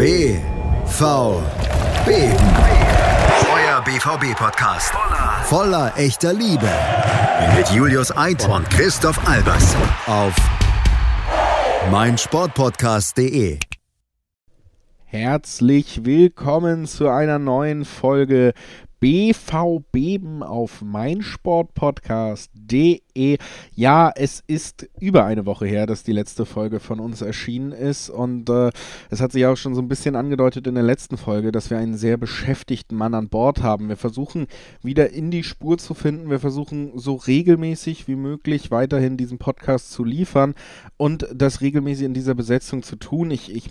BVB. Euer BVB-Podcast. Voller echter Liebe. Mit Julius Eid und Christoph Albers. Auf meinsportpodcast.de. Herzlich willkommen zu einer neuen Folge BVB auf meinsportpodcast.de. Ja, es ist über eine Woche her, dass die letzte Folge von uns erschienen ist und äh, es hat sich auch schon so ein bisschen angedeutet in der letzten Folge, dass wir einen sehr beschäftigten Mann an Bord haben. Wir versuchen wieder in die Spur zu finden. Wir versuchen so regelmäßig wie möglich weiterhin diesen Podcast zu liefern und das regelmäßig in dieser Besetzung zu tun. Ich, ich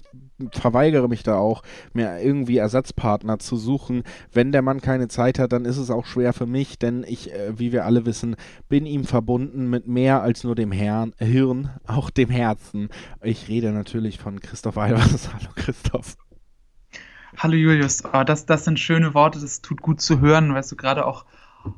verweigere mich da auch, mir irgendwie Ersatzpartner zu suchen. Wenn der Mann keine Zeit hat, dann ist es auch schwer für mich, denn ich, äh, wie wir alle wissen, bin ihm verbunden mit mehr als nur dem Herrn, Hirn, auch dem Herzen. Ich rede natürlich von Christoph Albers. Hallo Christoph. Hallo Julius, oh, das, das sind schöne Worte, das tut gut zu hören, weißt du, gerade auch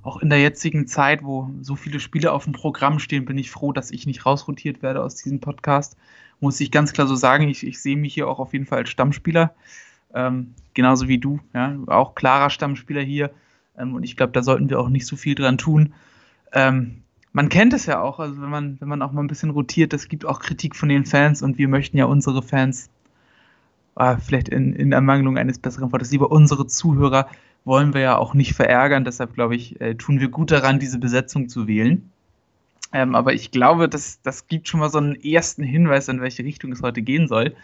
auch in der jetzigen Zeit, wo so viele Spiele auf dem Programm stehen, bin ich froh, dass ich nicht rausrotiert werde aus diesem Podcast muss ich ganz klar so sagen, ich, ich sehe mich hier auch auf jeden Fall als Stammspieler. Ähm, genauso wie du, ja, auch klarer Stammspieler hier. Ähm, und ich glaube, da sollten wir auch nicht so viel dran tun. Ähm, man kennt es ja auch, also wenn man, wenn man auch mal ein bisschen rotiert, es gibt auch Kritik von den Fans und wir möchten ja unsere Fans, äh, vielleicht in, in Ermangelung eines besseren Wortes, lieber unsere Zuhörer wollen wir ja auch nicht verärgern. Deshalb glaube ich, äh, tun wir gut daran, diese Besetzung zu wählen. Ähm, aber ich glaube, das, das gibt schon mal so einen ersten Hinweis, in welche Richtung es heute gehen soll.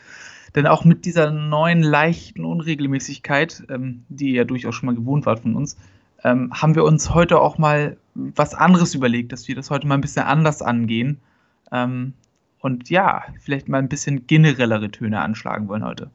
Denn auch mit dieser neuen leichten Unregelmäßigkeit, ähm, die ihr ja durchaus schon mal gewohnt wart von uns, ähm, haben wir uns heute auch mal was anderes überlegt, dass wir das heute mal ein bisschen anders angehen. Ähm, und ja, vielleicht mal ein bisschen generellere Töne anschlagen wollen heute.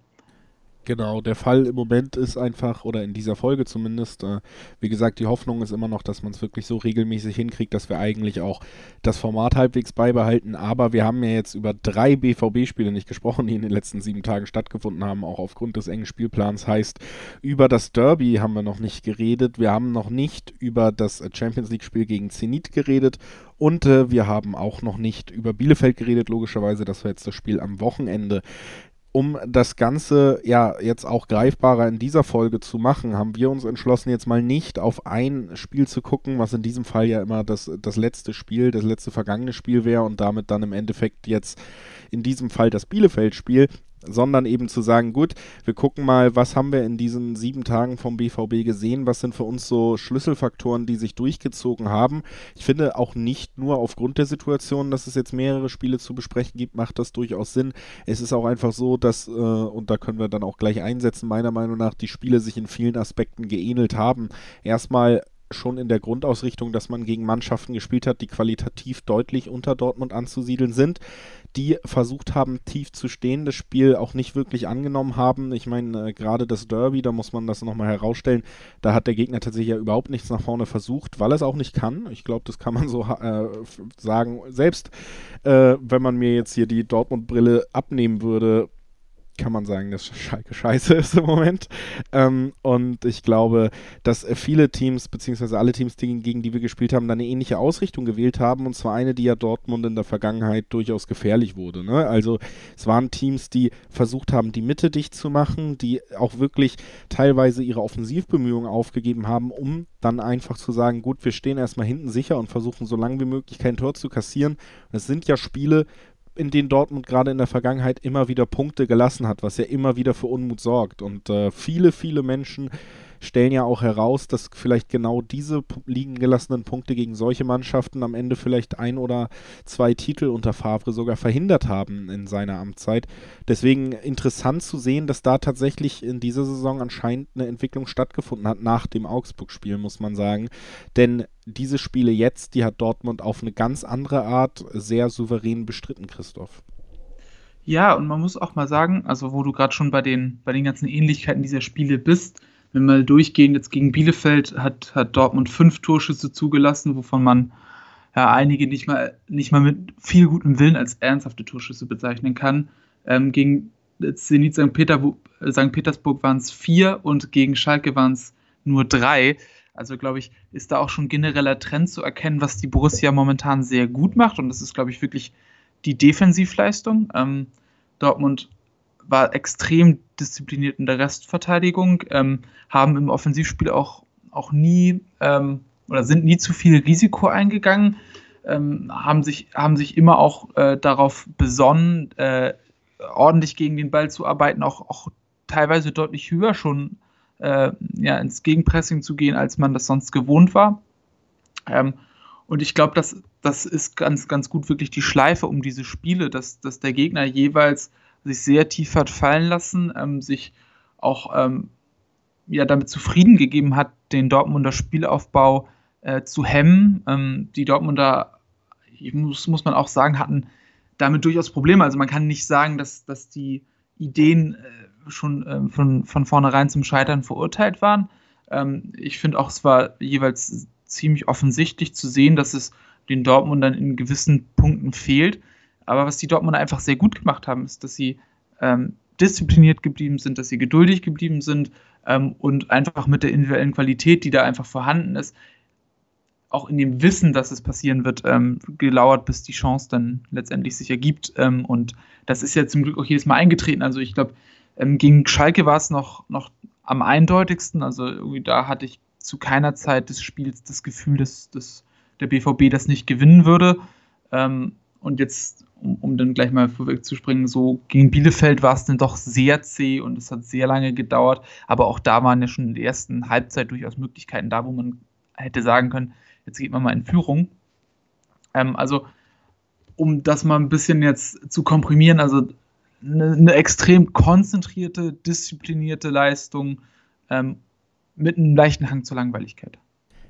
Genau, der Fall im Moment ist einfach, oder in dieser Folge zumindest, äh, wie gesagt, die Hoffnung ist immer noch, dass man es wirklich so regelmäßig hinkriegt, dass wir eigentlich auch das Format halbwegs beibehalten. Aber wir haben ja jetzt über drei BVB-Spiele nicht gesprochen, die in den letzten sieben Tagen stattgefunden haben, auch aufgrund des engen Spielplans. Heißt, über das Derby haben wir noch nicht geredet. Wir haben noch nicht über das Champions League-Spiel gegen Zenit geredet. Und äh, wir haben auch noch nicht über Bielefeld geredet, logischerweise. Das war jetzt das Spiel am Wochenende um das Ganze ja jetzt auch greifbarer in dieser Folge zu machen, haben wir uns entschlossen, jetzt mal nicht auf ein Spiel zu gucken, was in diesem Fall ja immer das, das letzte Spiel, das letzte vergangene Spiel wäre und damit dann im Endeffekt jetzt in diesem Fall das Bielefeld-Spiel, sondern eben zu sagen, gut, wir gucken mal, was haben wir in diesen sieben Tagen vom BVB gesehen, was sind für uns so Schlüsselfaktoren, die sich durchgezogen haben. Ich finde auch nicht nur aufgrund der Situation, dass es jetzt mehrere Spiele zu besprechen gibt, macht das durchaus Sinn. Es ist auch einfach so, dass, äh, und da können wir dann auch gleich einsetzen, meiner Meinung nach, die Spiele sich in vielen Aspekten geähnelt haben. Erstmal schon in der Grundausrichtung, dass man gegen Mannschaften gespielt hat, die qualitativ deutlich unter Dortmund anzusiedeln sind die versucht haben, tief zu stehen, das Spiel auch nicht wirklich angenommen haben. Ich meine, äh, gerade das Derby, da muss man das nochmal herausstellen, da hat der Gegner tatsächlich ja überhaupt nichts nach vorne versucht, weil er es auch nicht kann. Ich glaube, das kann man so äh, sagen. Selbst äh, wenn man mir jetzt hier die Dortmund-Brille abnehmen würde, kann man sagen, dass Schalke scheiße ist im Moment. Ähm, und ich glaube, dass viele Teams, beziehungsweise alle Teams, die, gegen die wir gespielt haben, dann eine ähnliche Ausrichtung gewählt haben. Und zwar eine, die ja Dortmund in der Vergangenheit durchaus gefährlich wurde. Ne? Also es waren Teams, die versucht haben, die Mitte dicht zu machen, die auch wirklich teilweise ihre Offensivbemühungen aufgegeben haben, um dann einfach zu sagen, gut, wir stehen erstmal hinten sicher und versuchen so lange wie möglich kein Tor zu kassieren. Es sind ja Spiele, in denen Dortmund gerade in der Vergangenheit immer wieder Punkte gelassen hat, was ja immer wieder für Unmut sorgt. Und äh, viele, viele Menschen stellen ja auch heraus, dass vielleicht genau diese liegen gelassenen Punkte gegen solche Mannschaften am Ende vielleicht ein oder zwei Titel unter Favre sogar verhindert haben in seiner Amtszeit. Deswegen interessant zu sehen, dass da tatsächlich in dieser Saison anscheinend eine Entwicklung stattgefunden hat nach dem Augsburg-Spiel, muss man sagen. Denn diese Spiele jetzt, die hat Dortmund auf eine ganz andere Art sehr souverän bestritten, Christoph. Ja, und man muss auch mal sagen, also wo du gerade schon bei den, bei den ganzen Ähnlichkeiten dieser Spiele bist, wenn wir mal durchgehen, jetzt gegen Bielefeld hat, hat Dortmund fünf Torschüsse zugelassen, wovon man ja einige nicht mal, nicht mal mit viel gutem Willen als ernsthafte Torschüsse bezeichnen kann. Ähm, gegen Zenit St. Peter, St. Petersburg waren es vier und gegen Schalke waren es nur drei. Also glaube ich, ist da auch schon genereller Trend zu erkennen, was die Borussia momentan sehr gut macht. Und das ist, glaube ich, wirklich die Defensivleistung. Ähm, Dortmund war extrem diszipliniert in der Restverteidigung, ähm, haben im Offensivspiel auch, auch nie ähm, oder sind nie zu viel Risiko eingegangen, ähm, haben, sich, haben sich immer auch äh, darauf besonnen, äh, ordentlich gegen den Ball zu arbeiten, auch, auch teilweise deutlich höher schon äh, ja, ins Gegenpressing zu gehen, als man das sonst gewohnt war. Ähm, und ich glaube, das, das ist ganz, ganz gut wirklich die Schleife um diese Spiele, dass, dass der Gegner jeweils sich sehr tief hat fallen lassen, ähm, sich auch ähm, ja, damit zufrieden gegeben hat, den Dortmunder Spielaufbau äh, zu hemmen. Ähm, die Dortmunder, muss, muss man auch sagen, hatten damit durchaus Probleme. Also man kann nicht sagen, dass, dass die Ideen äh, schon äh, von, von vornherein zum Scheitern verurteilt waren. Ähm, ich finde auch, es war jeweils ziemlich offensichtlich zu sehen, dass es den Dortmundern in gewissen Punkten fehlt. Aber was die Dortmunder einfach sehr gut gemacht haben, ist, dass sie ähm, diszipliniert geblieben sind, dass sie geduldig geblieben sind ähm, und einfach mit der individuellen Qualität, die da einfach vorhanden ist, auch in dem Wissen, dass es passieren wird, ähm, gelauert, bis die Chance dann letztendlich sich ergibt. Ähm, und das ist ja zum Glück auch jedes Mal eingetreten. Also ich glaube, ähm, gegen Schalke war es noch, noch am eindeutigsten. Also irgendwie da hatte ich zu keiner Zeit des Spiels das Gefühl, dass, dass der BVB das nicht gewinnen würde. Ähm, und jetzt, um, um, dann gleich mal vorwegzuspringen, so gegen Bielefeld war es dann doch sehr zäh und es hat sehr lange gedauert. Aber auch da waren ja schon in der ersten Halbzeit durchaus Möglichkeiten da, wo man hätte sagen können, jetzt geht man mal in Führung. Ähm, also, um das mal ein bisschen jetzt zu komprimieren, also eine, eine extrem konzentrierte, disziplinierte Leistung ähm, mit einem leichten Hang zur Langweiligkeit.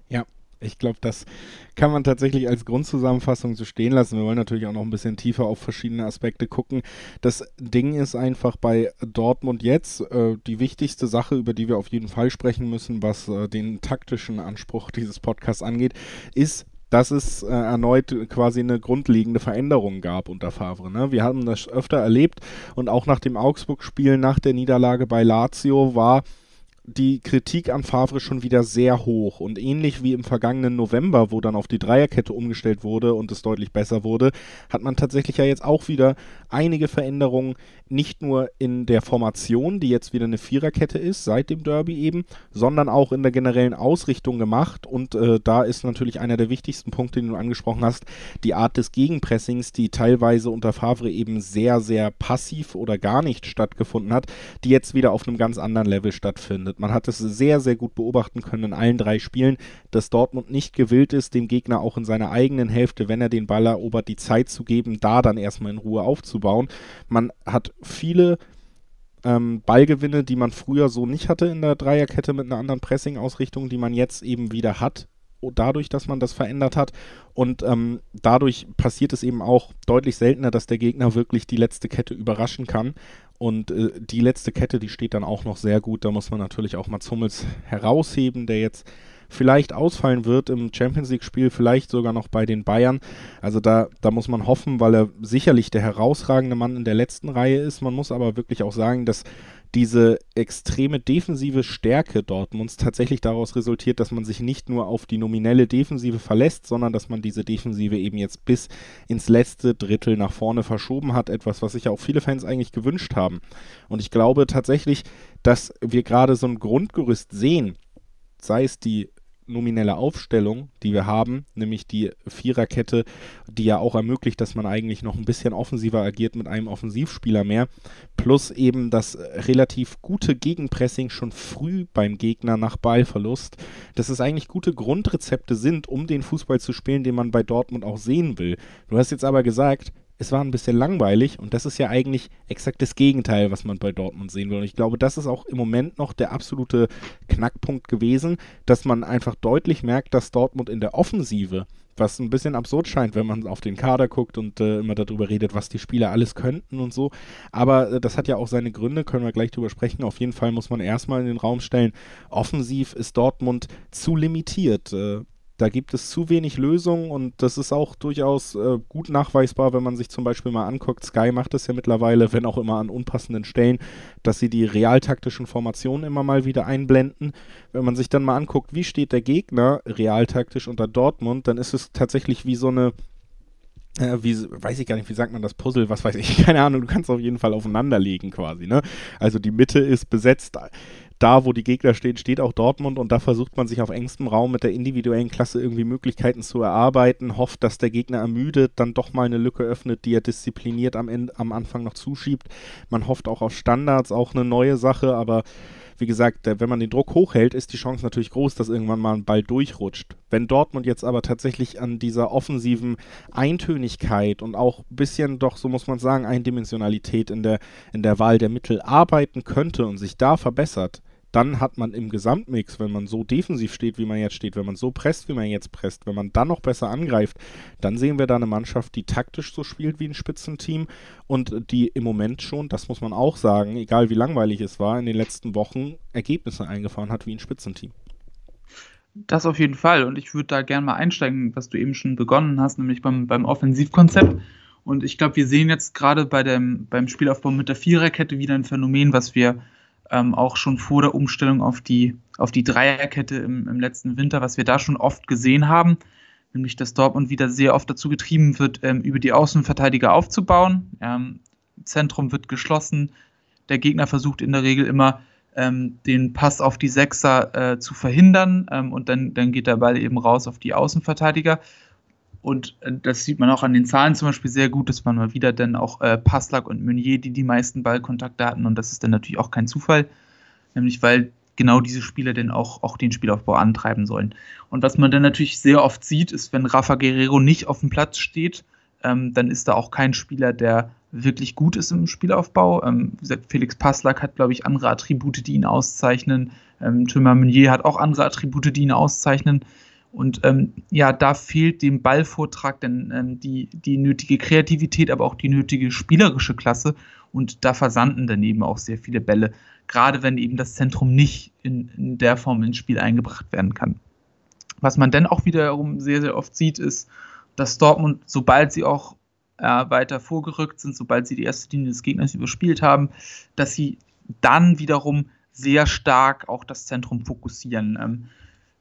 Ja, ich glaube, das kann man tatsächlich als Grundzusammenfassung so stehen lassen. Wir wollen natürlich auch noch ein bisschen tiefer auf verschiedene Aspekte gucken. Das Ding ist einfach bei Dortmund jetzt äh, die wichtigste Sache, über die wir auf jeden Fall sprechen müssen, was äh, den taktischen Anspruch dieses Podcasts angeht, ist dass es äh, erneut quasi eine grundlegende Veränderung gab unter Favre. Ne? Wir haben das öfter erlebt und auch nach dem Augsburg-Spiel, nach der Niederlage bei Lazio war die Kritik an Favre schon wieder sehr hoch. Und ähnlich wie im vergangenen November, wo dann auf die Dreierkette umgestellt wurde und es deutlich besser wurde, hat man tatsächlich ja jetzt auch wieder einige Veränderungen, nicht nur in der Formation, die jetzt wieder eine Viererkette ist, seit dem Derby eben, sondern auch in der generellen Ausrichtung gemacht. Und äh, da ist natürlich einer der wichtigsten Punkte, den du angesprochen hast, die Art des Gegenpressings, die teilweise unter Favre eben sehr, sehr passiv oder gar nicht stattgefunden hat, die jetzt wieder auf einem ganz anderen Level stattfindet stattfindet. Man hat es sehr, sehr gut beobachten können in allen drei Spielen, dass Dortmund nicht gewillt ist, dem Gegner auch in seiner eigenen Hälfte, wenn er den Ball erobert, die Zeit zu geben, da dann erstmal in Ruhe aufzubauen. Man hat viele ähm, Ballgewinne, die man früher so nicht hatte in der Dreierkette mit einer anderen Pressing-Ausrichtung, die man jetzt eben wieder hat dadurch, dass man das verändert hat. Und ähm, dadurch passiert es eben auch deutlich seltener, dass der Gegner wirklich die letzte Kette überraschen kann. Und äh, die letzte Kette, die steht dann auch noch sehr gut. Da muss man natürlich auch Mats Hummels herausheben, der jetzt vielleicht ausfallen wird im Champions League-Spiel, vielleicht sogar noch bei den Bayern. Also da, da muss man hoffen, weil er sicherlich der herausragende Mann in der letzten Reihe ist. Man muss aber wirklich auch sagen, dass diese extreme defensive Stärke Dortmunds tatsächlich daraus resultiert, dass man sich nicht nur auf die nominelle Defensive verlässt, sondern dass man diese Defensive eben jetzt bis ins letzte Drittel nach vorne verschoben hat. Etwas, was sich ja auch viele Fans eigentlich gewünscht haben. Und ich glaube tatsächlich, dass wir gerade so ein Grundgerüst sehen, sei es die nominelle Aufstellung, die wir haben, nämlich die Viererkette, die ja auch ermöglicht, dass man eigentlich noch ein bisschen offensiver agiert mit einem Offensivspieler mehr, plus eben das relativ gute Gegenpressing schon früh beim Gegner nach Ballverlust, dass es eigentlich gute Grundrezepte sind, um den Fußball zu spielen, den man bei Dortmund auch sehen will. Du hast jetzt aber gesagt, es war ein bisschen langweilig und das ist ja eigentlich exakt das Gegenteil, was man bei Dortmund sehen will. Und ich glaube, das ist auch im Moment noch der absolute Knackpunkt gewesen, dass man einfach deutlich merkt, dass Dortmund in der Offensive, was ein bisschen absurd scheint, wenn man auf den Kader guckt und äh, immer darüber redet, was die Spieler alles könnten und so. Aber äh, das hat ja auch seine Gründe, können wir gleich drüber sprechen. Auf jeden Fall muss man erstmal in den Raum stellen, offensiv ist Dortmund zu limitiert. Äh, da gibt es zu wenig Lösungen und das ist auch durchaus äh, gut nachweisbar, wenn man sich zum Beispiel mal anguckt. Sky macht es ja mittlerweile, wenn auch immer an unpassenden Stellen, dass sie die realtaktischen Formationen immer mal wieder einblenden. Wenn man sich dann mal anguckt, wie steht der Gegner realtaktisch unter Dortmund, dann ist es tatsächlich wie so eine äh, wie, weiß ich gar nicht, wie sagt man das Puzzle, was weiß ich, keine Ahnung, du kannst auf jeden Fall aufeinanderlegen quasi, ne? Also die Mitte ist besetzt, da wo die Gegner stehen, steht auch Dortmund und da versucht man sich auf engstem Raum mit der individuellen Klasse irgendwie Möglichkeiten zu erarbeiten, hofft, dass der Gegner ermüdet, dann doch mal eine Lücke öffnet, die er diszipliniert am, Ende, am Anfang noch zuschiebt. Man hofft auch auf Standards, auch eine neue Sache, aber wie gesagt, wenn man den Druck hochhält, ist die Chance natürlich groß, dass irgendwann mal ein Ball durchrutscht. Wenn Dortmund jetzt aber tatsächlich an dieser offensiven Eintönigkeit und auch ein bisschen doch, so muss man sagen, Eindimensionalität in der, in der Wahl der Mittel arbeiten könnte und sich da verbessert, dann hat man im Gesamtmix, wenn man so defensiv steht, wie man jetzt steht, wenn man so presst, wie man jetzt presst, wenn man dann noch besser angreift, dann sehen wir da eine Mannschaft, die taktisch so spielt wie ein Spitzenteam und die im Moment schon, das muss man auch sagen, egal wie langweilig es war, in den letzten Wochen Ergebnisse eingefahren hat wie ein Spitzenteam. Das auf jeden Fall. Und ich würde da gerne mal einsteigen, was du eben schon begonnen hast, nämlich beim, beim Offensivkonzept. Und ich glaube, wir sehen jetzt gerade bei beim Spielaufbau mit der Viererkette wieder ein Phänomen, was wir ähm, auch schon vor der Umstellung auf die, auf die Dreierkette im, im letzten Winter, was wir da schon oft gesehen haben, nämlich dass Dortmund wieder sehr oft dazu getrieben wird, ähm, über die Außenverteidiger aufzubauen. Ähm, Zentrum wird geschlossen. Der Gegner versucht in der Regel immer, ähm, den Pass auf die Sechser äh, zu verhindern ähm, und dann, dann geht der Ball eben raus auf die Außenverteidiger. Und äh, das sieht man auch an den Zahlen zum Beispiel sehr gut, dass man mal wieder dann auch äh, Passlack und Meunier, die die meisten Ballkontakte hatten. Und das ist dann natürlich auch kein Zufall, nämlich weil genau diese Spieler dann auch, auch den Spielaufbau antreiben sollen. Und was man dann natürlich sehr oft sieht, ist, wenn Rafa Guerrero nicht auf dem Platz steht, ähm, dann ist da auch kein Spieler, der wirklich gut ist im Spielaufbau. Ähm, Felix Passlack hat, glaube ich, andere Attribute, die ihn auszeichnen. Ähm, Thomas Meunier hat auch andere Attribute, die ihn auszeichnen. Und ähm, ja, da fehlt dem Ballvortrag dann ähm, die, die nötige Kreativität, aber auch die nötige spielerische Klasse. Und da versanden daneben auch sehr viele Bälle, gerade wenn eben das Zentrum nicht in, in der Form ins Spiel eingebracht werden kann. Was man dann auch wiederum sehr, sehr oft sieht, ist, dass Dortmund, sobald sie auch äh, weiter vorgerückt sind, sobald sie die erste Linie des Gegners überspielt haben, dass sie dann wiederum sehr stark auch das Zentrum fokussieren. Ähm,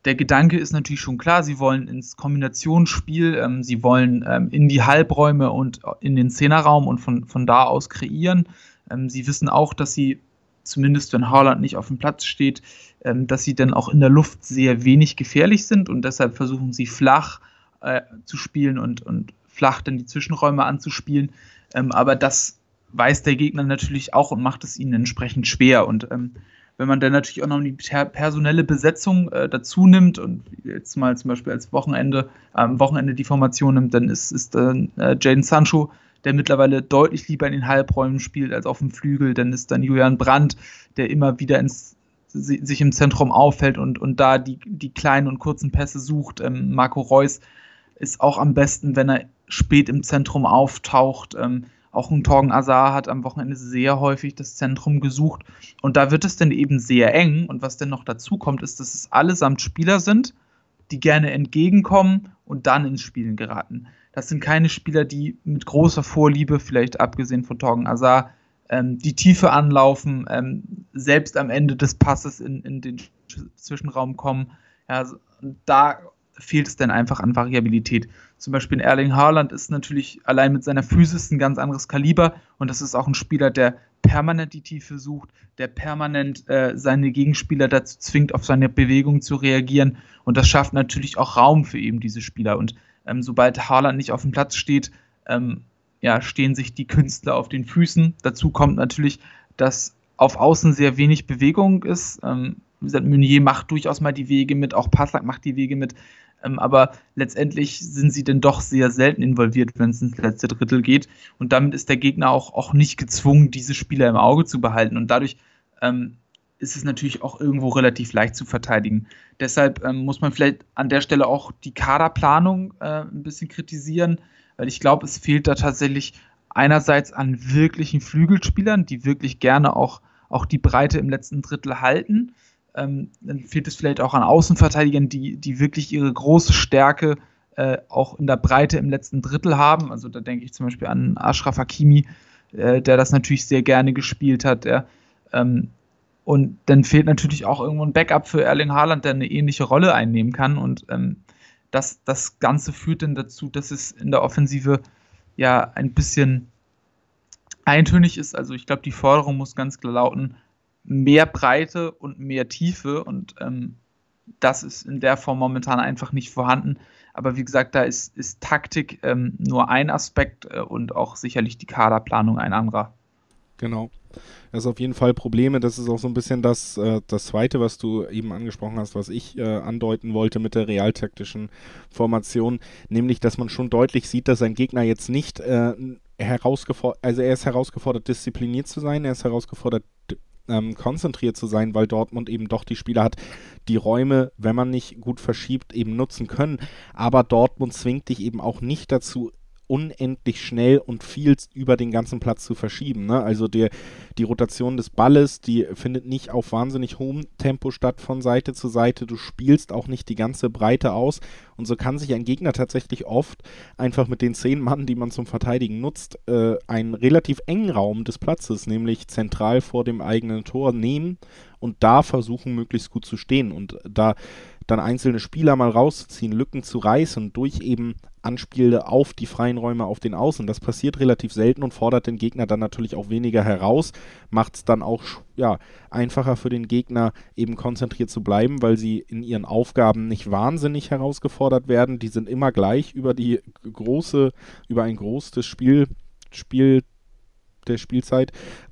der Gedanke ist natürlich schon klar, sie wollen ins Kombinationsspiel, ähm, sie wollen ähm, in die Halbräume und in den Zehnerraum und von, von da aus kreieren. Ähm, sie wissen auch, dass sie, zumindest wenn Haaland nicht auf dem Platz steht, ähm, dass sie dann auch in der Luft sehr wenig gefährlich sind und deshalb versuchen sie flach äh, zu spielen und, und flach dann die Zwischenräume anzuspielen. Ähm, aber das weiß der Gegner natürlich auch und macht es ihnen entsprechend schwer und ähm, wenn man dann natürlich auch noch die personelle Besetzung äh, dazu nimmt und jetzt mal zum Beispiel als Wochenende, am Wochenende die Formation nimmt, dann ist, ist äh, Jaden Sancho, der mittlerweile deutlich lieber in den Halbräumen spielt als auf dem Flügel. Dann ist dann Julian Brandt, der immer wieder ins, sich im Zentrum auffällt und, und da die, die kleinen und kurzen Pässe sucht. Ähm, Marco Reus ist auch am besten, wenn er spät im Zentrum auftaucht. Ähm, auch ein Torgen Azar hat am Wochenende sehr häufig das Zentrum gesucht. Und da wird es dann eben sehr eng. Und was denn noch dazu kommt, ist, dass es allesamt Spieler sind, die gerne entgegenkommen und dann ins Spielen geraten. Das sind keine Spieler, die mit großer Vorliebe, vielleicht abgesehen von Torgen Azar, ähm, die Tiefe anlaufen, ähm, selbst am Ende des Passes in, in den Zwischenraum kommen. Ja, da fehlt es dann einfach an Variabilität. Zum Beispiel Erling Haaland ist natürlich allein mit seiner Physis ein ganz anderes Kaliber und das ist auch ein Spieler, der permanent die Tiefe sucht, der permanent äh, seine Gegenspieler dazu zwingt, auf seine Bewegung zu reagieren und das schafft natürlich auch Raum für eben diese Spieler und ähm, sobald Haaland nicht auf dem Platz steht, ähm, ja, stehen sich die Künstler auf den Füßen. Dazu kommt natürlich, dass auf Außen sehr wenig Bewegung ist. Ähm, wie gesagt, Meunier macht durchaus mal die Wege mit, auch Passlack macht die Wege mit. Ähm, aber letztendlich sind sie denn doch sehr selten involviert, wenn es ins letzte Drittel geht. Und damit ist der Gegner auch, auch nicht gezwungen, diese Spieler im Auge zu behalten. Und dadurch ähm, ist es natürlich auch irgendwo relativ leicht zu verteidigen. Deshalb ähm, muss man vielleicht an der Stelle auch die Kaderplanung äh, ein bisschen kritisieren, weil ich glaube, es fehlt da tatsächlich einerseits an wirklichen Flügelspielern, die wirklich gerne auch, auch die Breite im letzten Drittel halten. Ähm, dann fehlt es vielleicht auch an Außenverteidigern, die, die wirklich ihre große Stärke äh, auch in der Breite im letzten Drittel haben. Also da denke ich zum Beispiel an Ashraf Hakimi, äh, der das natürlich sehr gerne gespielt hat. Der, ähm, und dann fehlt natürlich auch irgendwo ein Backup für Erling Haaland, der eine ähnliche Rolle einnehmen kann. Und ähm, das, das Ganze führt dann dazu, dass es in der Offensive ja ein bisschen eintönig ist. Also ich glaube, die Forderung muss ganz klar lauten, mehr Breite und mehr Tiefe und ähm, das ist in der Form momentan einfach nicht vorhanden. Aber wie gesagt, da ist, ist Taktik ähm, nur ein Aspekt äh, und auch sicherlich die Kaderplanung ein anderer. Genau. Das ist auf jeden Fall Probleme. Das ist auch so ein bisschen das, äh, das Zweite, was du eben angesprochen hast, was ich äh, andeuten wollte mit der realtaktischen Formation, nämlich, dass man schon deutlich sieht, dass ein Gegner jetzt nicht äh, herausgefordert, also er ist herausgefordert, diszipliniert zu sein, er ist herausgefordert, ähm, konzentriert zu sein, weil Dortmund eben doch die Spieler hat, die Räume, wenn man nicht gut verschiebt, eben nutzen können. Aber Dortmund zwingt dich eben auch nicht dazu, unendlich schnell und viel über den ganzen Platz zu verschieben. Ne? Also der, die Rotation des Balles, die findet nicht auf wahnsinnig hohem Tempo statt von Seite zu Seite. Du spielst auch nicht die ganze Breite aus. Und so kann sich ein Gegner tatsächlich oft einfach mit den zehn Mann, die man zum Verteidigen nutzt, äh, einen relativ engen Raum des Platzes, nämlich zentral vor dem eigenen Tor, nehmen und da versuchen, möglichst gut zu stehen. Und da dann einzelne Spieler mal rauszuziehen, Lücken zu reißen durch eben Anspiele auf die freien Räume auf den Außen. Das passiert relativ selten und fordert den Gegner dann natürlich auch weniger heraus, macht es dann auch ja, einfacher für den Gegner eben konzentriert zu bleiben, weil sie in ihren Aufgaben nicht wahnsinnig herausgefordert werden. Die sind immer gleich über die große, über ein großes Spiel, Spiel der Spielzeit.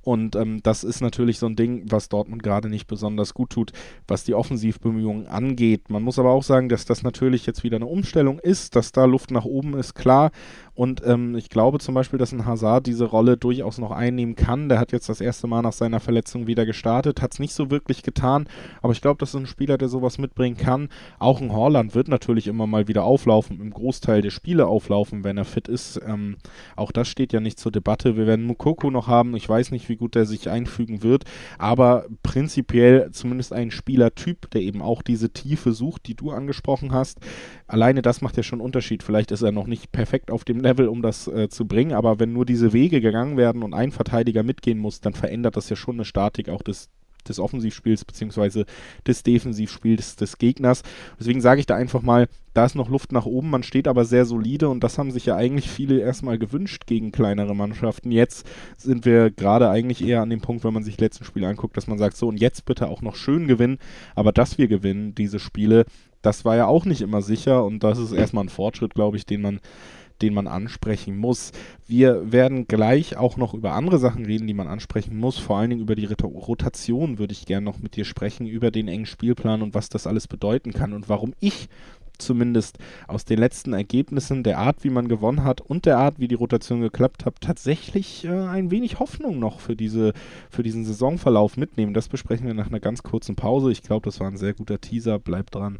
Und ähm, das ist natürlich so ein Ding, was Dortmund gerade nicht besonders gut tut, was die Offensivbemühungen angeht. Man muss aber auch sagen, dass das natürlich jetzt wieder eine Umstellung ist, dass da Luft nach oben ist, klar. Und ähm, ich glaube zum Beispiel, dass ein Hazard diese Rolle durchaus noch einnehmen kann. Der hat jetzt das erste Mal nach seiner Verletzung wieder gestartet, hat es nicht so wirklich getan, aber ich glaube, das ist ein Spieler, der sowas mitbringen kann. Auch ein Horland wird natürlich immer mal wieder auflaufen, im Großteil der Spiele auflaufen, wenn er fit ist. Ähm, auch das steht ja nicht zur Debatte. Wir werden Mukoko noch haben. Ich weiß nicht, wie gut der sich einfügen wird, aber prinzipiell zumindest ein Spielertyp, der eben auch diese Tiefe sucht, die du angesprochen hast. Alleine das macht ja schon einen Unterschied. Vielleicht ist er noch nicht perfekt auf dem Level, um das äh, zu bringen, aber wenn nur diese Wege gegangen werden und ein Verteidiger mitgehen muss, dann verändert das ja schon eine Statik auch des, des Offensivspiels beziehungsweise des Defensivspiels des Gegners. Deswegen sage ich da einfach mal, da ist noch Luft nach oben, man steht aber sehr solide und das haben sich ja eigentlich viele erstmal gewünscht gegen kleinere Mannschaften. Jetzt sind wir gerade eigentlich eher an dem Punkt, wenn man sich die letzten Spiele anguckt, dass man sagt, so und jetzt bitte auch noch schön gewinnen, aber dass wir gewinnen, diese Spiele, das war ja auch nicht immer sicher und das ist erstmal ein Fortschritt, glaube ich, den man den man ansprechen muss. Wir werden gleich auch noch über andere Sachen reden, die man ansprechen muss. Vor allen Dingen über die Rotation würde ich gerne noch mit dir sprechen, über den engen Spielplan und was das alles bedeuten kann und warum ich zumindest aus den letzten Ergebnissen, der Art, wie man gewonnen hat und der Art, wie die Rotation geklappt hat, tatsächlich äh, ein wenig Hoffnung noch für, diese, für diesen Saisonverlauf mitnehmen. Das besprechen wir nach einer ganz kurzen Pause. Ich glaube, das war ein sehr guter Teaser. Bleibt dran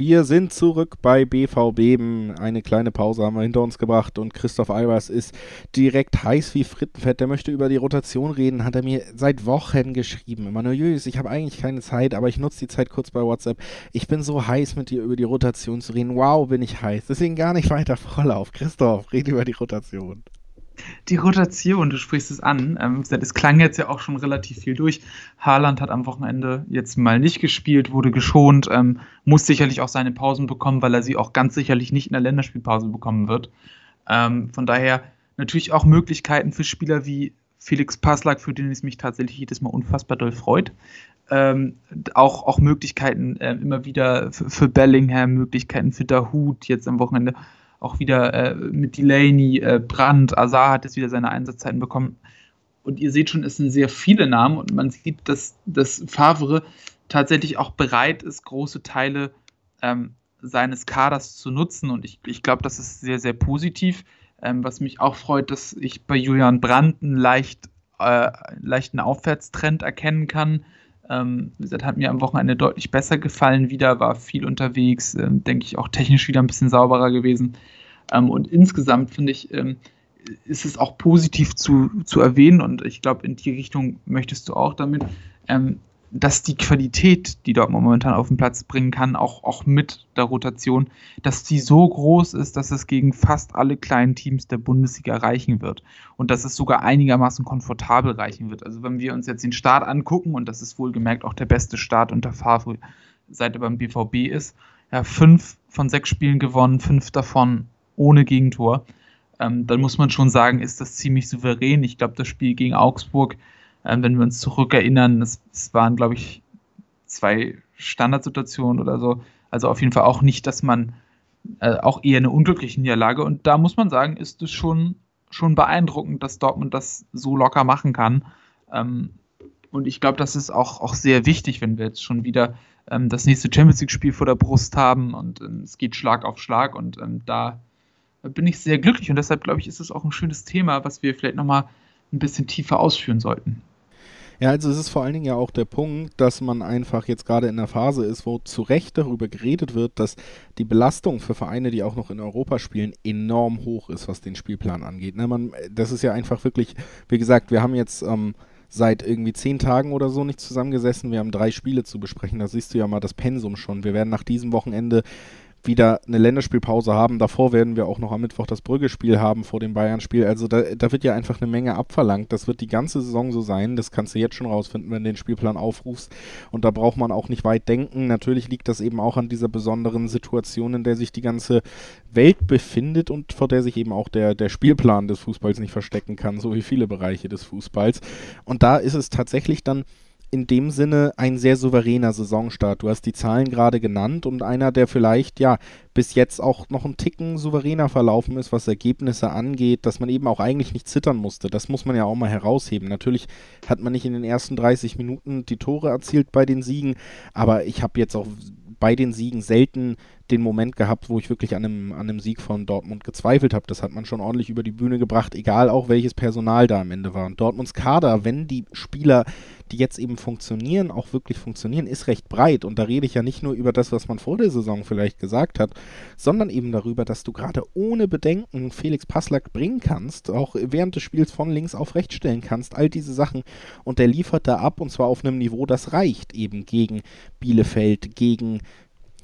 Wir sind zurück bei BVB. Eine kleine Pause haben wir hinter uns gebracht und Christoph Albers ist direkt heiß wie Frittenfett. Der möchte über die Rotation reden, hat er mir seit Wochen geschrieben. Emanuel, ich habe eigentlich keine Zeit, aber ich nutze die Zeit kurz bei WhatsApp. Ich bin so heiß, mit dir über die Rotation zu reden. Wow, bin ich heiß. Deswegen gar nicht weiter Vorlauf. Christoph, rede über die Rotation. Die Rotation, du sprichst es an. Ähm, es klang jetzt ja auch schon relativ viel durch. Haaland hat am Wochenende jetzt mal nicht gespielt, wurde geschont, ähm, muss sicherlich auch seine Pausen bekommen, weil er sie auch ganz sicherlich nicht in der Länderspielpause bekommen wird. Ähm, von daher natürlich auch Möglichkeiten für Spieler wie Felix Passlack, für den es mich tatsächlich jedes Mal unfassbar doll freut. Ähm, auch, auch Möglichkeiten äh, immer wieder für, für Bellingham, Möglichkeiten für Dahut jetzt am Wochenende auch wieder äh, mit Delaney, äh, Brandt, Azar hat jetzt wieder seine Einsatzzeiten bekommen. Und ihr seht schon, es sind sehr viele Namen und man sieht, dass, dass Favre tatsächlich auch bereit ist, große Teile ähm, seines Kaders zu nutzen. Und ich, ich glaube, das ist sehr, sehr positiv. Ähm, was mich auch freut, dass ich bei Julian Brandt einen leicht, äh, leichten Aufwärtstrend erkennen kann. Ähm, das hat mir am Wochenende deutlich besser gefallen. Wieder, war viel unterwegs, ähm, denke ich auch technisch wieder ein bisschen sauberer gewesen. Ähm, und insgesamt finde ich, ähm, ist es auch positiv zu, zu erwähnen. Und ich glaube, in die Richtung möchtest du auch damit, dass die Qualität, die Dortmund momentan auf den Platz bringen kann, auch, auch mit der Rotation, dass die so groß ist, dass es gegen fast alle kleinen Teams der Bundesliga reichen wird. Und dass es sogar einigermaßen komfortabel reichen wird. Also wenn wir uns jetzt den Start angucken, und das ist wohlgemerkt auch der beste Start unter Favre, seit er beim BVB ist, ja, fünf von sechs Spielen gewonnen, fünf davon ohne Gegentor. Ähm, dann muss man schon sagen, ist das ziemlich souverän. Ich glaube, das Spiel gegen Augsburg ähm, wenn wir uns zurückerinnern, es, es waren, glaube ich, zwei Standardsituationen oder so. Also auf jeden Fall auch nicht, dass man äh, auch eher eine unglückliche Niederlage. Und da muss man sagen, ist es schon, schon beeindruckend, dass Dortmund das so locker machen kann. Ähm, und ich glaube, das ist auch, auch sehr wichtig, wenn wir jetzt schon wieder ähm, das nächste Champions League-Spiel vor der Brust haben und ähm, es geht Schlag auf Schlag und ähm, da bin ich sehr glücklich und deshalb glaube ich, ist es auch ein schönes Thema, was wir vielleicht nochmal ein bisschen tiefer ausführen sollten. Ja, also es ist vor allen Dingen ja auch der Punkt, dass man einfach jetzt gerade in der Phase ist, wo zu Recht darüber geredet wird, dass die Belastung für Vereine, die auch noch in Europa spielen, enorm hoch ist, was den Spielplan angeht. Ne, man, das ist ja einfach wirklich, wie gesagt, wir haben jetzt ähm, seit irgendwie zehn Tagen oder so nicht zusammengesessen. Wir haben drei Spiele zu besprechen. Da siehst du ja mal das Pensum schon. Wir werden nach diesem Wochenende wieder eine Länderspielpause haben. Davor werden wir auch noch am Mittwoch das Brügge-Spiel haben vor dem Bayern-Spiel. Also da, da, wird ja einfach eine Menge abverlangt. Das wird die ganze Saison so sein. Das kannst du jetzt schon rausfinden, wenn du den Spielplan aufrufst. Und da braucht man auch nicht weit denken. Natürlich liegt das eben auch an dieser besonderen Situation, in der sich die ganze Welt befindet und vor der sich eben auch der, der Spielplan des Fußballs nicht verstecken kann, so wie viele Bereiche des Fußballs. Und da ist es tatsächlich dann in dem Sinne ein sehr souveräner Saisonstart. Du hast die Zahlen gerade genannt und einer, der vielleicht ja bis jetzt auch noch ein Ticken souveräner verlaufen ist, was Ergebnisse angeht, dass man eben auch eigentlich nicht zittern musste. Das muss man ja auch mal herausheben. Natürlich hat man nicht in den ersten 30 Minuten die Tore erzielt bei den Siegen, aber ich habe jetzt auch bei den Siegen selten den Moment gehabt, wo ich wirklich an einem, an einem Sieg von Dortmund gezweifelt habe. Das hat man schon ordentlich über die Bühne gebracht, egal auch welches Personal da am Ende war. Und Dortmunds Kader, wenn die Spieler, die jetzt eben funktionieren, auch wirklich funktionieren, ist recht breit. Und da rede ich ja nicht nur über das, was man vor der Saison vielleicht gesagt hat, sondern eben darüber, dass du gerade ohne Bedenken Felix Passlack bringen kannst, auch während des Spiels von links auf rechts stellen kannst, all diese Sachen. Und der liefert da ab und zwar auf einem Niveau, das reicht eben gegen Bielefeld, gegen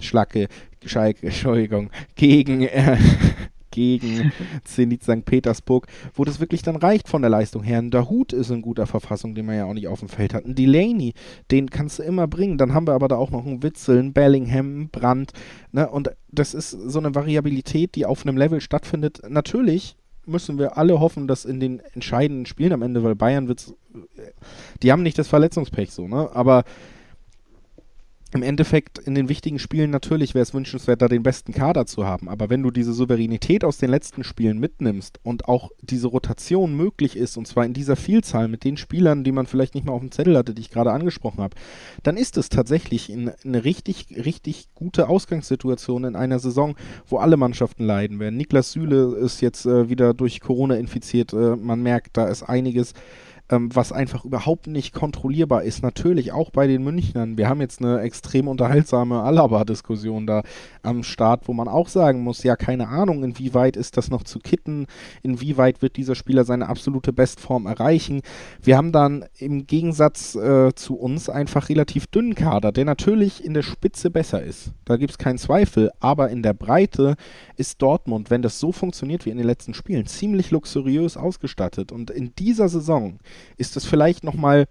Schlacke, Schalke, Entschuldigung, gegen, äh, gegen Zenit St. Petersburg, wo das wirklich dann reicht von der Leistung her. Ein Dahut ist in guter Verfassung, den man ja auch nicht auf dem Feld hat. Ein Delaney, den kannst du immer bringen. Dann haben wir aber da auch noch einen Witzel, einen Bellingham, einen Brandt. Ne? Und das ist so eine Variabilität, die auf einem Level stattfindet. Natürlich müssen wir alle hoffen, dass in den entscheidenden Spielen am Ende, weil Bayern wird die haben nicht das Verletzungspech so, ne? Aber im Endeffekt in den wichtigen Spielen natürlich wäre es wünschenswert, da den besten Kader zu haben. Aber wenn du diese Souveränität aus den letzten Spielen mitnimmst und auch diese Rotation möglich ist, und zwar in dieser Vielzahl mit den Spielern, die man vielleicht nicht mehr auf dem Zettel hatte, die ich gerade angesprochen habe, dann ist es tatsächlich in, eine richtig, richtig gute Ausgangssituation in einer Saison, wo alle Mannschaften leiden werden. Niklas Süle ist jetzt äh, wieder durch Corona infiziert. Äh, man merkt, da ist einiges ähm, was einfach überhaupt nicht kontrollierbar ist. Natürlich auch bei den Münchnern. Wir haben jetzt eine extrem unterhaltsame Alaba-Diskussion da am Start, wo man auch sagen muss, ja, keine Ahnung, inwieweit ist das noch zu kitten, inwieweit wird dieser Spieler seine absolute Bestform erreichen. Wir haben dann im Gegensatz äh, zu uns einfach relativ dünnen Kader, der natürlich in der Spitze besser ist. Da gibt es keinen Zweifel, aber in der Breite ist Dortmund, wenn das so funktioniert wie in den letzten Spielen, ziemlich luxuriös ausgestattet. Und in dieser Saison ist das vielleicht nochmal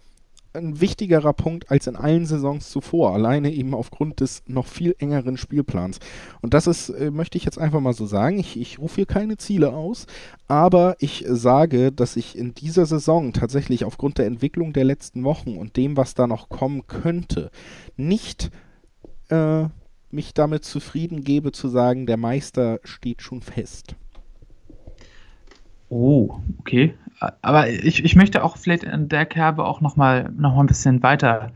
ein wichtigerer Punkt als in allen Saisons zuvor, alleine eben aufgrund des noch viel engeren Spielplans. Und das ist, äh, möchte ich jetzt einfach mal so sagen, ich, ich rufe hier keine Ziele aus, aber ich sage, dass ich in dieser Saison tatsächlich aufgrund der Entwicklung der letzten Wochen und dem, was da noch kommen könnte, nicht äh, mich damit zufrieden gebe zu sagen, der Meister steht schon fest. Oh, okay. Aber ich, ich möchte auch vielleicht in der Kerbe auch nochmal noch mal ein bisschen weiter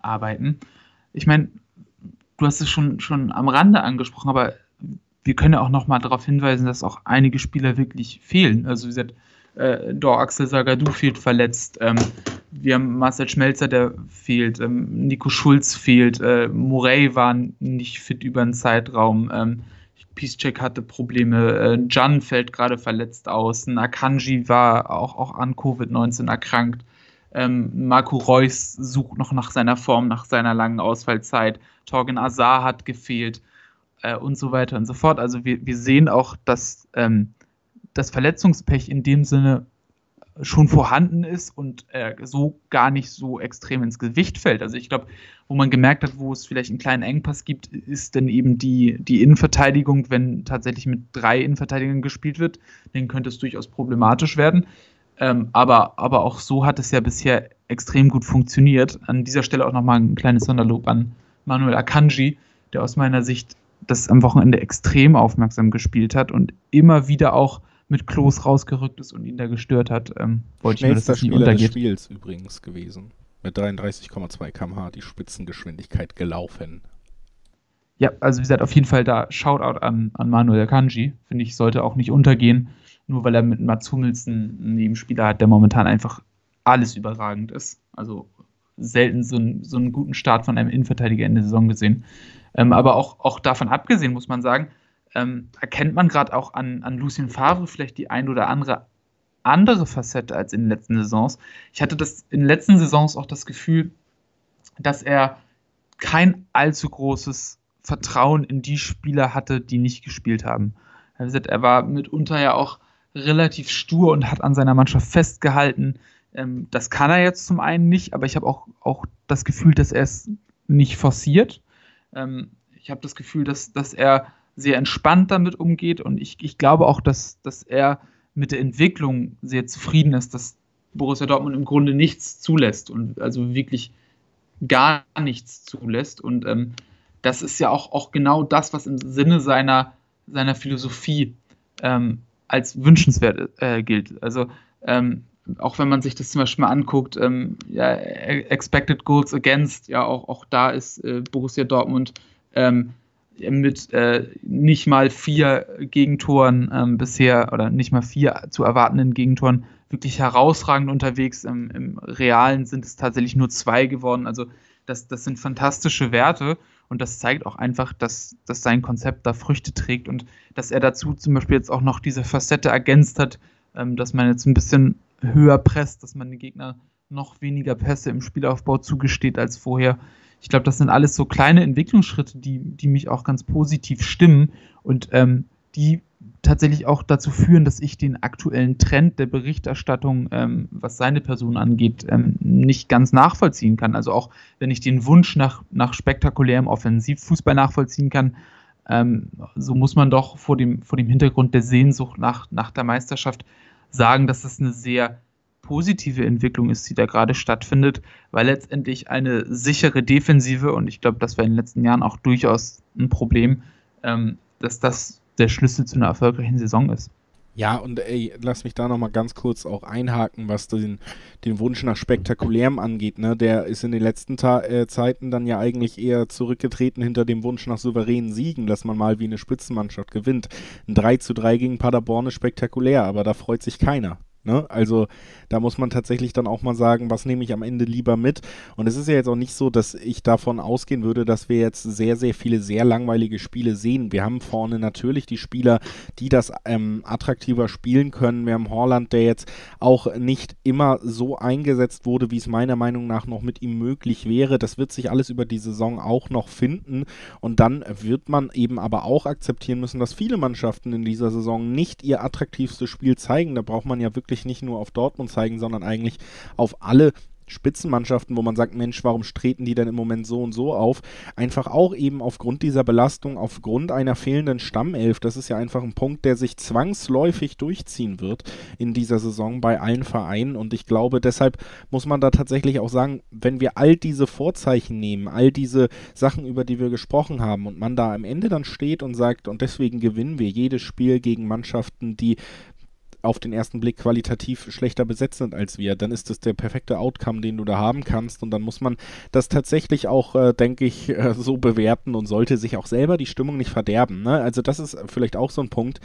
arbeiten. Ich meine, du hast es schon, schon am Rande angesprochen, aber wir können ja auch nochmal darauf hinweisen, dass auch einige Spieler wirklich fehlen. Also wie gesagt, äh, Dor Axel Sagadou fehlt verletzt. Ähm, wir haben Marcel Schmelzer, der fehlt. Ähm, Nico Schulz fehlt. Äh, Morey war nicht fit über einen Zeitraum. Ähm, Peacecheck hatte Probleme, äh, Jan fällt gerade verletzt aus, Nakanji war auch, auch an Covid-19 erkrankt. Ähm, Marco Reus sucht noch nach seiner Form, nach seiner langen Ausfallzeit. Torgen Azar hat gefehlt äh, und so weiter und so fort. Also wir, wir sehen auch, dass ähm, das Verletzungspech in dem Sinne schon vorhanden ist und äh, so gar nicht so extrem ins Gewicht fällt. Also ich glaube, wo man gemerkt hat, wo es vielleicht einen kleinen Engpass gibt, ist denn eben die, die Innenverteidigung, wenn tatsächlich mit drei Innenverteidigern gespielt wird, dann könnte es durchaus problematisch werden. Ähm, aber, aber auch so hat es ja bisher extrem gut funktioniert. An dieser Stelle auch nochmal ein kleines Sonderlob an Manuel Akanji, der aus meiner Sicht das am Wochenende extrem aufmerksam gespielt hat und immer wieder auch mit Klos rausgerückt ist und ihn da gestört hat. Ähm, wollte ich nur, dass das nicht Spieler untergeht. des Spiels übrigens gewesen. Mit 33,2 km/h die Spitzengeschwindigkeit gelaufen. Ja, also wie gesagt, auf jeden Fall da Shoutout an, an Manuel Kanji. Finde ich, sollte auch nicht untergehen, nur weil er mit Mats Hummels einen Nebenspieler hat, der momentan einfach alles überragend ist. Also selten so, ein, so einen guten Start von einem Innenverteidiger in der Saison gesehen. Ähm, aber auch, auch davon abgesehen, muss man sagen, ähm, erkennt man gerade auch an, an Lucien Favre vielleicht die ein oder andere andere Facette als in den letzten Saisons. Ich hatte das in den letzten Saisons auch das Gefühl, dass er kein allzu großes Vertrauen in die Spieler hatte, die nicht gespielt haben. Er war mitunter ja auch relativ stur und hat an seiner Mannschaft festgehalten. Ähm, das kann er jetzt zum einen nicht, aber ich habe auch, auch das Gefühl, dass er es nicht forciert. Ähm, ich habe das Gefühl, dass, dass er sehr entspannt damit umgeht und ich, ich glaube auch, dass, dass er mit der Entwicklung sehr zufrieden ist, dass Borussia Dortmund im Grunde nichts zulässt und also wirklich gar nichts zulässt. Und ähm, das ist ja auch, auch genau das, was im Sinne seiner, seiner Philosophie ähm, als wünschenswert äh, gilt. Also ähm, auch wenn man sich das zum Beispiel mal anguckt, ähm, ja, Expected Goals Against, ja, auch, auch da ist äh, Borussia Dortmund ähm, mit äh, nicht mal vier Gegentoren ähm, bisher oder nicht mal vier zu erwartenden Gegentoren wirklich herausragend unterwegs. Im, Im, Realen sind es tatsächlich nur zwei geworden. Also das, das sind fantastische Werte und das zeigt auch einfach, dass, dass sein Konzept da Früchte trägt und dass er dazu zum Beispiel jetzt auch noch diese Facette ergänzt hat, ähm, dass man jetzt ein bisschen höher presst, dass man den Gegner noch weniger Pässe im Spielaufbau zugesteht als vorher ich glaube, das sind alles so kleine Entwicklungsschritte, die, die mich auch ganz positiv stimmen und ähm, die tatsächlich auch dazu führen, dass ich den aktuellen Trend der Berichterstattung, ähm, was seine Person angeht, ähm, nicht ganz nachvollziehen kann. Also auch wenn ich den Wunsch nach, nach spektakulärem Offensivfußball nachvollziehen kann, ähm, so muss man doch vor dem, vor dem Hintergrund der Sehnsucht nach, nach der Meisterschaft sagen, dass das eine sehr positive Entwicklung ist, die da gerade stattfindet, weil letztendlich eine sichere Defensive, und ich glaube, das war in den letzten Jahren auch durchaus ein Problem, ähm, dass das der Schlüssel zu einer erfolgreichen Saison ist. Ja, und ey, lass mich da nochmal ganz kurz auch einhaken, was den, den Wunsch nach Spektakulärem angeht. Ne? Der ist in den letzten Ta äh, Zeiten dann ja eigentlich eher zurückgetreten hinter dem Wunsch nach souveränen Siegen, dass man mal wie eine Spitzenmannschaft gewinnt. Ein 3 zu 3 gegen Paderborn ist spektakulär, aber da freut sich keiner. Ne? Also da muss man tatsächlich dann auch mal sagen, was nehme ich am Ende lieber mit. Und es ist ja jetzt auch nicht so, dass ich davon ausgehen würde, dass wir jetzt sehr, sehr viele sehr langweilige Spiele sehen. Wir haben vorne natürlich die Spieler, die das ähm, attraktiver spielen können. Wir haben Horland, der jetzt auch nicht immer so eingesetzt wurde, wie es meiner Meinung nach noch mit ihm möglich wäre. Das wird sich alles über die Saison auch noch finden. Und dann wird man eben aber auch akzeptieren müssen, dass viele Mannschaften in dieser Saison nicht ihr attraktivstes Spiel zeigen. Da braucht man ja wirklich nicht nur auf Dortmund zeigen, sondern eigentlich auf alle Spitzenmannschaften, wo man sagt, Mensch, warum treten die denn im Moment so und so auf? Einfach auch eben aufgrund dieser Belastung, aufgrund einer fehlenden Stammelf. Das ist ja einfach ein Punkt, der sich zwangsläufig durchziehen wird in dieser Saison bei allen Vereinen. Und ich glaube, deshalb muss man da tatsächlich auch sagen, wenn wir all diese Vorzeichen nehmen, all diese Sachen, über die wir gesprochen haben, und man da am Ende dann steht und sagt, und deswegen gewinnen wir jedes Spiel gegen Mannschaften, die auf den ersten Blick qualitativ schlechter besetzt sind als wir, dann ist das der perfekte Outcome, den du da haben kannst. Und dann muss man das tatsächlich auch, äh, denke ich, äh, so bewerten und sollte sich auch selber die Stimmung nicht verderben. Ne? Also das ist vielleicht auch so ein Punkt,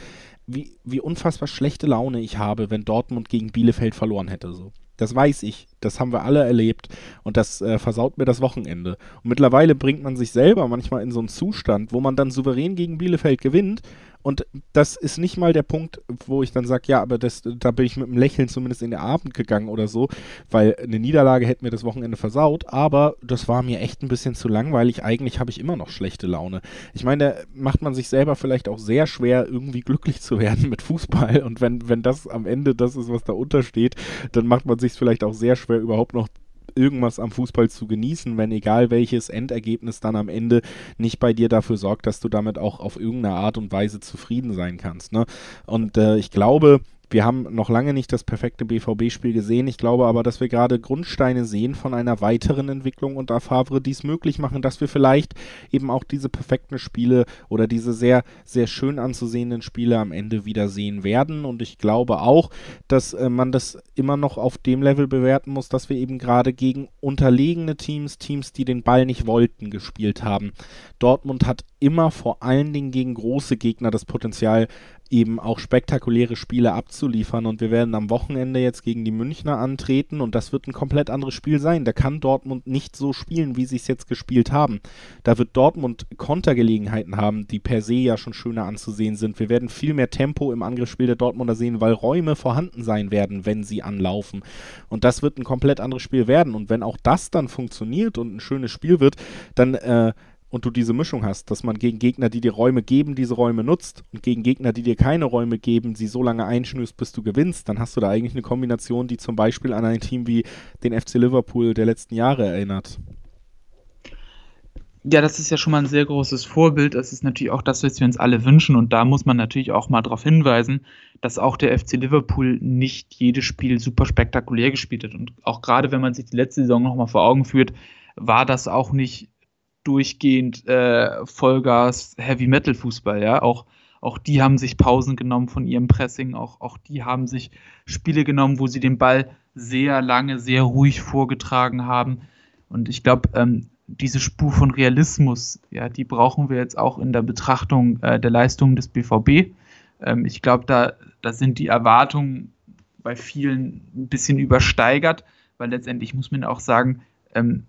wie, wie unfassbar schlechte Laune ich habe, wenn Dortmund gegen Bielefeld verloren hätte. So. Das weiß ich. Das haben wir alle erlebt und das äh, versaut mir das Wochenende. Und mittlerweile bringt man sich selber manchmal in so einen Zustand, wo man dann souverän gegen Bielefeld gewinnt und das ist nicht mal der Punkt, wo ich dann sage, ja, aber das, da bin ich mit einem Lächeln zumindest in den Abend gegangen oder so, weil eine Niederlage hätte mir das Wochenende versaut, aber das war mir echt ein bisschen zu langweilig. Eigentlich habe ich immer noch schlechte Laune. Ich meine, da macht man sich selber vielleicht auch sehr schwer, irgendwie glücklich zu werden mit Fußball. Und wenn, wenn das am Ende das ist, was da untersteht, dann macht man sich vielleicht auch sehr schwer, überhaupt noch irgendwas am Fußball zu genießen, wenn egal welches Endergebnis dann am Ende nicht bei dir dafür sorgt, dass du damit auch auf irgendeine Art und Weise zufrieden sein kannst. Ne? Und äh, ich glaube, wir haben noch lange nicht das perfekte BVB-Spiel gesehen. Ich glaube aber, dass wir gerade Grundsteine sehen von einer weiteren Entwicklung unter Favre, die es möglich machen, dass wir vielleicht eben auch diese perfekten Spiele oder diese sehr, sehr schön anzusehenden Spiele am Ende wieder sehen werden. Und ich glaube auch, dass äh, man das immer noch auf dem Level bewerten muss, dass wir eben gerade gegen unterlegene Teams, Teams, die den Ball nicht wollten, gespielt haben. Dortmund hat immer vor allen Dingen gegen große Gegner das Potenzial, eben auch spektakuläre Spiele abzuliefern. Und wir werden am Wochenende jetzt gegen die Münchner antreten und das wird ein komplett anderes Spiel sein. Da kann Dortmund nicht so spielen, wie sie es jetzt gespielt haben. Da wird Dortmund Kontergelegenheiten haben, die per se ja schon schöner anzusehen sind. Wir werden viel mehr Tempo im Angriffsspiel der Dortmunder sehen, weil Räume vorhanden sein werden, wenn sie anlaufen. Und das wird ein komplett anderes Spiel werden. Und wenn auch das dann funktioniert und ein schönes Spiel wird, dann äh, und du diese Mischung hast, dass man gegen Gegner, die dir Räume geben, diese Räume nutzt und gegen Gegner, die dir keine Räume geben, sie so lange einschnürst, bis du gewinnst, dann hast du da eigentlich eine Kombination, die zum Beispiel an ein Team wie den FC Liverpool der letzten Jahre erinnert. Ja, das ist ja schon mal ein sehr großes Vorbild. Das ist natürlich auch das, was wir uns alle wünschen. Und da muss man natürlich auch mal darauf hinweisen, dass auch der FC Liverpool nicht jedes Spiel super spektakulär gespielt hat. Und auch gerade wenn man sich die letzte Saison nochmal vor Augen führt, war das auch nicht durchgehend äh, Vollgas Heavy Metal Fußball, ja. Auch, auch die haben sich Pausen genommen von ihrem Pressing, auch, auch die haben sich Spiele genommen, wo sie den Ball sehr lange, sehr ruhig vorgetragen haben. Und ich glaube, ähm, diese Spur von Realismus, ja, die brauchen wir jetzt auch in der Betrachtung äh, der Leistungen des BVB. Ähm, ich glaube, da, da sind die Erwartungen bei vielen ein bisschen übersteigert, weil letztendlich muss man auch sagen, ähm,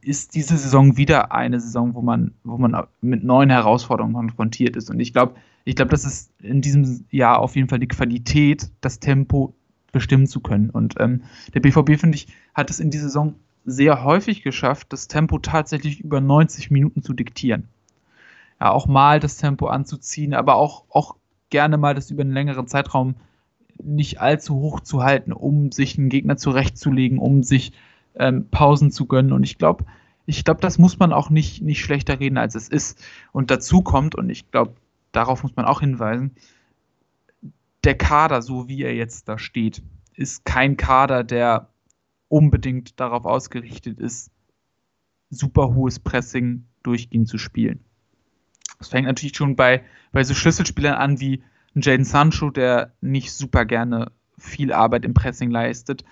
ist diese Saison wieder eine Saison, wo man, wo man mit neuen Herausforderungen konfrontiert ist. Und ich glaube, ich glaube, das ist in diesem Jahr auf jeden Fall die Qualität, das Tempo bestimmen zu können. Und ähm, der BVB, finde ich, hat es in dieser Saison sehr häufig geschafft, das Tempo tatsächlich über 90 Minuten zu diktieren. Ja, auch mal das Tempo anzuziehen, aber auch, auch gerne mal das über einen längeren Zeitraum nicht allzu hoch zu halten, um sich einen Gegner zurechtzulegen, um sich ähm, Pausen zu gönnen. Und ich glaube, ich glaube, das muss man auch nicht, nicht schlechter reden, als es ist. Und dazu kommt, und ich glaube, darauf muss man auch hinweisen, der Kader, so wie er jetzt da steht, ist kein Kader, der unbedingt darauf ausgerichtet ist, super hohes Pressing durchgehend zu spielen. Das fängt natürlich schon bei, bei so Schlüsselspielern an wie Jaden Sancho, der nicht super gerne viel Arbeit im Pressing leistet.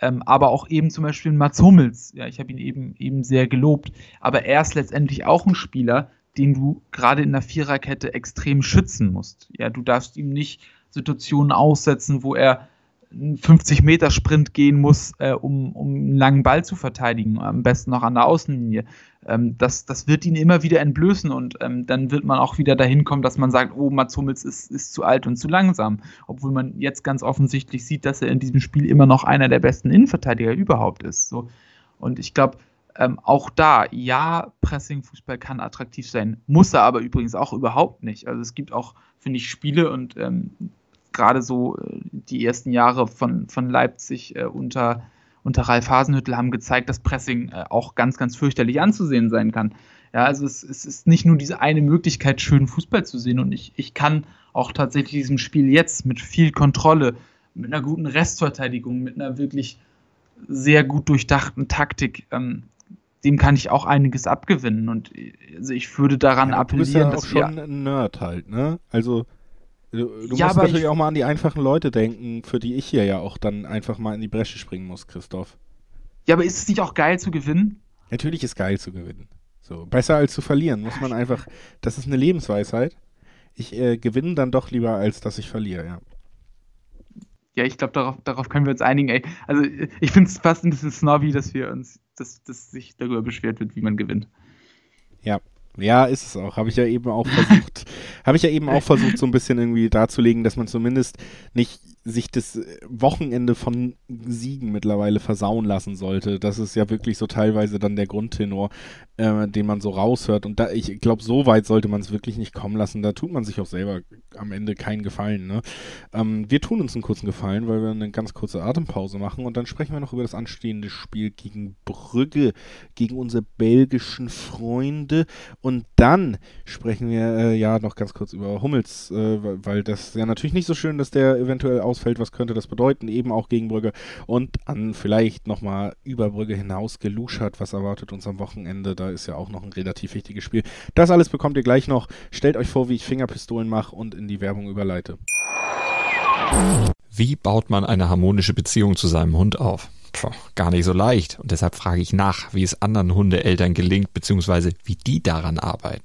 Ähm, aber auch eben zum Beispiel Mats Hummels, ja, ich habe ihn eben, eben sehr gelobt, aber er ist letztendlich auch ein Spieler, den du gerade in der Viererkette extrem schützen musst. Ja, du darfst ihm nicht Situationen aussetzen, wo er 50-Meter-Sprint gehen muss, äh, um, um einen langen Ball zu verteidigen, am besten noch an der Außenlinie. Ähm, das, das wird ihn immer wieder entblößen und ähm, dann wird man auch wieder dahin kommen, dass man sagt, oh, Mats Hummels ist, ist zu alt und zu langsam. Obwohl man jetzt ganz offensichtlich sieht, dass er in diesem Spiel immer noch einer der besten Innenverteidiger überhaupt ist. So. Und ich glaube, ähm, auch da, ja, Pressing-Fußball kann attraktiv sein, muss er aber übrigens auch überhaupt nicht. Also es gibt auch, finde ich, Spiele und ähm, gerade so äh, die ersten Jahre von, von Leipzig äh, unter, unter Ralf Hasenhüttel haben gezeigt, dass Pressing äh, auch ganz, ganz fürchterlich anzusehen sein kann. Ja, also es, es, ist nicht nur diese eine Möglichkeit, schönen Fußball zu sehen. Und ich, ich kann auch tatsächlich diesem Spiel jetzt mit viel Kontrolle, mit einer guten Restverteidigung, mit einer wirklich sehr gut durchdachten Taktik, ähm, dem kann ich auch einiges abgewinnen. Und also ich würde daran ja, appellieren, du bist ja auch schon ein Nerd halt, ne? Also Du, du ja, musst natürlich auch mal an die einfachen Leute denken, für die ich hier ja auch dann einfach mal in die Bresche springen muss, Christoph. Ja, aber ist es nicht auch geil zu gewinnen? Natürlich ist geil zu gewinnen. So, besser als zu verlieren, muss man einfach. Das ist eine Lebensweisheit. Ich äh, gewinne dann doch lieber, als dass ich verliere, ja. ja, ich glaube, darauf, darauf können wir uns einigen. Ey. Also ich finde es fast ein bisschen snobby, dass wir uns, dass, dass sich darüber beschwert wird, wie man gewinnt. Ja, ja, ist es auch. Habe ich ja eben auch versucht, habe ich ja eben auch versucht, so ein bisschen irgendwie darzulegen, dass man zumindest nicht sich das Wochenende von Siegen mittlerweile versauen lassen sollte. Das ist ja wirklich so teilweise dann der Grundtenor, äh, den man so raushört. Und da, ich glaube, so weit sollte man es wirklich nicht kommen lassen. Da tut man sich auch selber am Ende keinen Gefallen. Ne? Ähm, wir tun uns einen kurzen Gefallen, weil wir eine ganz kurze Atempause machen und dann sprechen wir noch über das anstehende Spiel gegen Brügge, gegen unsere belgischen Freunde. Und dann sprechen wir äh, ja noch ganz kurz über Hummels, äh, weil das ja natürlich nicht so schön, dass der eventuell aus ausfällt, was könnte das bedeuten, eben auch gegen Brügge und an vielleicht nochmal über Brügge hinaus geluschert, was erwartet uns am Wochenende, da ist ja auch noch ein relativ wichtiges Spiel. Das alles bekommt ihr gleich noch. Stellt euch vor, wie ich Fingerpistolen mache und in die Werbung überleite. Wie baut man eine harmonische Beziehung zu seinem Hund auf? Puh, gar nicht so leicht. Und deshalb frage ich nach, wie es anderen Hundeeltern gelingt, beziehungsweise wie die daran arbeiten.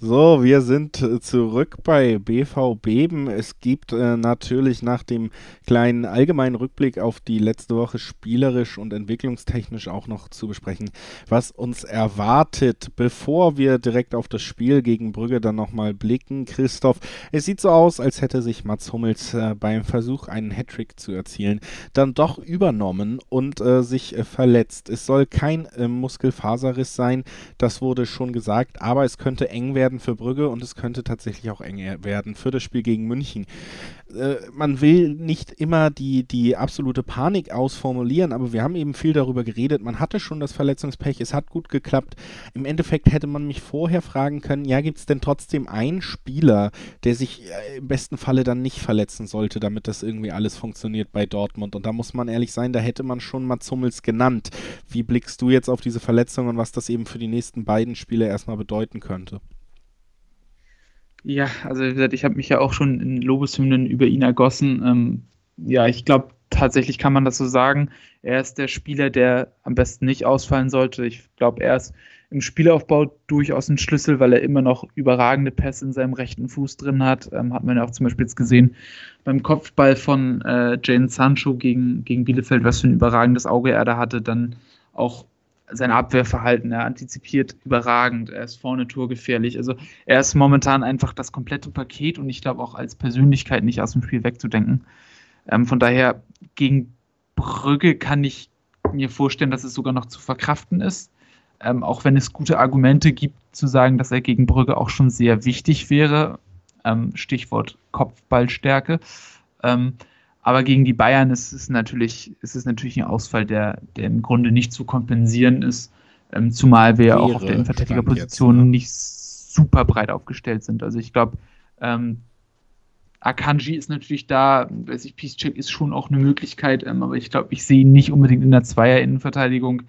So, wir sind äh, zurück bei BV Beben. Es gibt äh, natürlich nach dem kleinen allgemeinen Rückblick auf die letzte Woche spielerisch und entwicklungstechnisch auch noch zu besprechen, was uns erwartet. Bevor wir direkt auf das Spiel gegen Brügge dann nochmal blicken, Christoph, es sieht so aus, als hätte sich Mats Hummels äh, beim Versuch, einen Hattrick zu erzielen, dann doch übernommen und äh, sich äh, verletzt. Es soll kein äh, Muskelfaserriss sein, das wurde schon gesagt, aber es könnte eng werden werden für Brügge und es könnte tatsächlich auch eng werden für das Spiel gegen München. Äh, man will nicht immer die, die absolute Panik ausformulieren, aber wir haben eben viel darüber geredet. Man hatte schon das Verletzungspech, es hat gut geklappt. Im Endeffekt hätte man mich vorher fragen können, ja, gibt es denn trotzdem einen Spieler, der sich äh, im besten Falle dann nicht verletzen sollte, damit das irgendwie alles funktioniert bei Dortmund? Und da muss man ehrlich sein, da hätte man schon Mats Hummels genannt. Wie blickst du jetzt auf diese Verletzung und was das eben für die nächsten beiden Spiele erstmal bedeuten könnte? Ja, also wie gesagt, ich habe mich ja auch schon in Lobeshymnen über ihn ergossen. Ähm, ja, ich glaube, tatsächlich kann man das so sagen. Er ist der Spieler, der am besten nicht ausfallen sollte. Ich glaube, er ist im Spielaufbau durchaus ein Schlüssel, weil er immer noch überragende Pässe in seinem rechten Fuß drin hat. Ähm, hat man ja auch zum Beispiel jetzt gesehen beim Kopfball von äh, Jane Sancho gegen, gegen Bielefeld, was für ein überragendes Auge er da hatte. Dann auch sein Abwehrverhalten, er antizipiert überragend, er ist vorne torgefährlich. Also er ist momentan einfach das komplette Paket und ich glaube auch als Persönlichkeit nicht aus dem Spiel wegzudenken. Ähm, von daher gegen Brügge kann ich mir vorstellen, dass es sogar noch zu verkraften ist. Ähm, auch wenn es gute Argumente gibt, zu sagen, dass er gegen Brügge auch schon sehr wichtig wäre. Ähm, Stichwort Kopfballstärke. Ähm, aber gegen die Bayern ist es natürlich, ist es natürlich ein Ausfall, der, der im Grunde nicht zu kompensieren ist, ähm, zumal wir Wäre auch auf der Innenverteidigerposition ne? nicht super breit aufgestellt sind. Also ich glaube, ähm, Akanji ist natürlich da, weiß ich, Peacecheck ist schon auch eine Möglichkeit, ähm, aber ich glaube, ich sehe ihn nicht unbedingt in der Zweier-Innenverteidigung.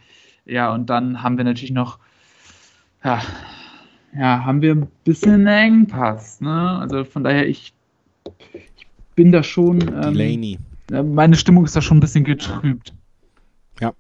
Ja, und dann haben wir natürlich noch, ja, ja, haben wir ein bisschen Engpass, ne? Also von daher, ich, bin da schon. Ähm, Delaney. Meine Stimmung ist da schon ein bisschen getrübt. Ja.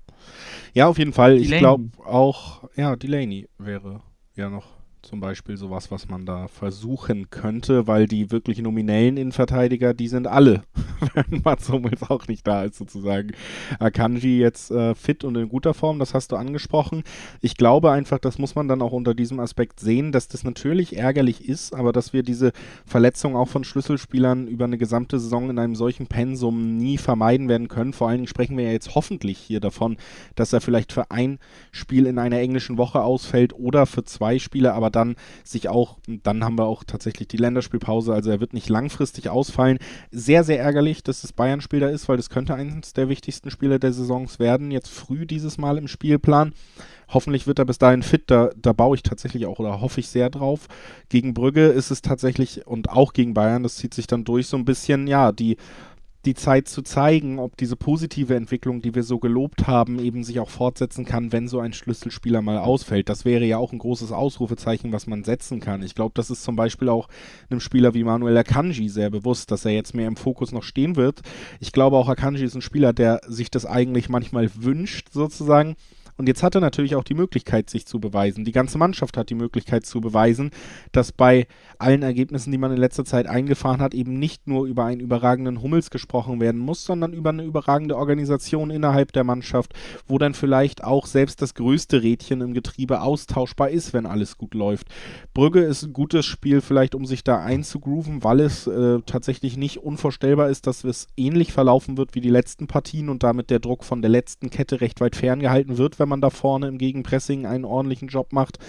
Ja, auf jeden Fall. Delaney. Ich glaube auch, ja, Delaney wäre ja noch zum Beispiel sowas, was man da versuchen könnte, weil die wirklich nominellen Innenverteidiger, die sind alle, wenn Mats Hummels auch nicht da ist, sozusagen. Akanji jetzt äh, fit und in guter Form, das hast du angesprochen. Ich glaube einfach, das muss man dann auch unter diesem Aspekt sehen, dass das natürlich ärgerlich ist, aber dass wir diese Verletzung auch von Schlüsselspielern über eine gesamte Saison in einem solchen Pensum nie vermeiden werden können. Vor allen Dingen sprechen wir ja jetzt hoffentlich hier davon, dass er vielleicht für ein Spiel in einer englischen Woche ausfällt oder für zwei Spiele, aber dann sich auch, dann haben wir auch tatsächlich die Länderspielpause, also er wird nicht langfristig ausfallen. Sehr, sehr ärgerlich, dass das Bayern-Spiel da ist, weil das könnte eines der wichtigsten Spiele der Saisons werden, jetzt früh dieses Mal im Spielplan. Hoffentlich wird er bis dahin fit, da, da baue ich tatsächlich auch oder hoffe ich sehr drauf. Gegen Brügge ist es tatsächlich und auch gegen Bayern, das zieht sich dann durch so ein bisschen, ja, die die Zeit zu zeigen, ob diese positive Entwicklung, die wir so gelobt haben, eben sich auch fortsetzen kann, wenn so ein Schlüsselspieler mal ausfällt. Das wäre ja auch ein großes Ausrufezeichen, was man setzen kann. Ich glaube, das ist zum Beispiel auch einem Spieler wie Manuel Akanji sehr bewusst, dass er jetzt mehr im Fokus noch stehen wird. Ich glaube auch, Akanji ist ein Spieler, der sich das eigentlich manchmal wünscht, sozusagen und jetzt hat er natürlich auch die Möglichkeit, sich zu beweisen. Die ganze Mannschaft hat die Möglichkeit zu beweisen, dass bei allen Ergebnissen, die man in letzter Zeit eingefahren hat, eben nicht nur über einen überragenden Hummels gesprochen werden muss, sondern über eine überragende Organisation innerhalb der Mannschaft, wo dann vielleicht auch selbst das größte Rädchen im Getriebe austauschbar ist, wenn alles gut läuft. Brügge ist ein gutes Spiel, vielleicht um sich da einzugrooven, weil es äh, tatsächlich nicht unvorstellbar ist, dass es ähnlich verlaufen wird wie die letzten Partien und damit der Druck von der letzten Kette recht weit ferngehalten wird, wenn man da vorne im Gegenpressing einen ordentlichen Job macht.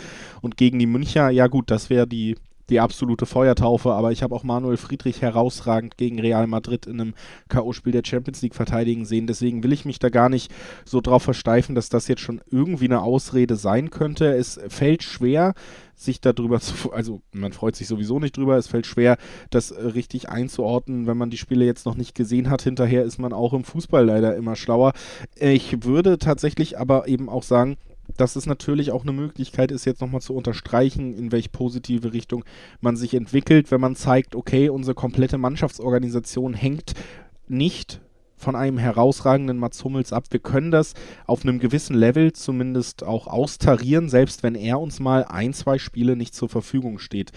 Und gegen die Müncher, ja gut, das wäre die die absolute Feuertaufe, aber ich habe auch Manuel Friedrich herausragend gegen Real Madrid in einem K.O.-Spiel der Champions League verteidigen sehen. Deswegen will ich mich da gar nicht so drauf versteifen, dass das jetzt schon irgendwie eine Ausrede sein könnte. Es fällt schwer, sich darüber zu, also man freut sich sowieso nicht drüber, es fällt schwer, das äh, richtig einzuordnen, wenn man die Spiele jetzt noch nicht gesehen hat. Hinterher ist man auch im Fußball leider immer schlauer. Ich würde tatsächlich aber eben auch sagen, dass es natürlich auch eine Möglichkeit ist, jetzt nochmal zu unterstreichen, in welche positive Richtung man sich entwickelt, wenn man zeigt, okay, unsere komplette Mannschaftsorganisation hängt nicht von einem herausragenden Mats Hummels ab. Wir können das auf einem gewissen Level zumindest auch austarieren, selbst wenn er uns mal ein, zwei Spiele nicht zur Verfügung steht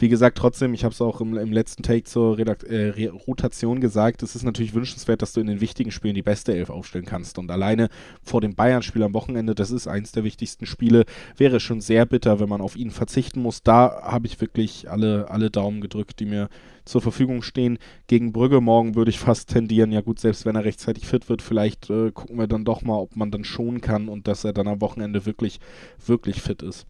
wie gesagt, trotzdem, ich habe es auch im, im, letzten Take zur Redakt äh, Rotation gesagt, es ist natürlich wünschenswert, dass du in den wichtigen Spielen die beste Elf aufstellen kannst. Und alleine vor dem Bayern-Spiel am Wochenende, das ist eins der wichtigsten Spiele, wäre schon sehr bitter, wenn man auf ihn verzichten muss. Da habe ich wirklich alle, alle Daumen gedrückt, die mir zur Verfügung stehen. Gegen Brügge morgen würde ich fast tendieren, ja gut, selbst wenn er rechtzeitig fit wird, vielleicht äh, gucken wir dann doch mal, ob man dann schonen kann und dass er dann am Wochenende wirklich, wirklich fit ist.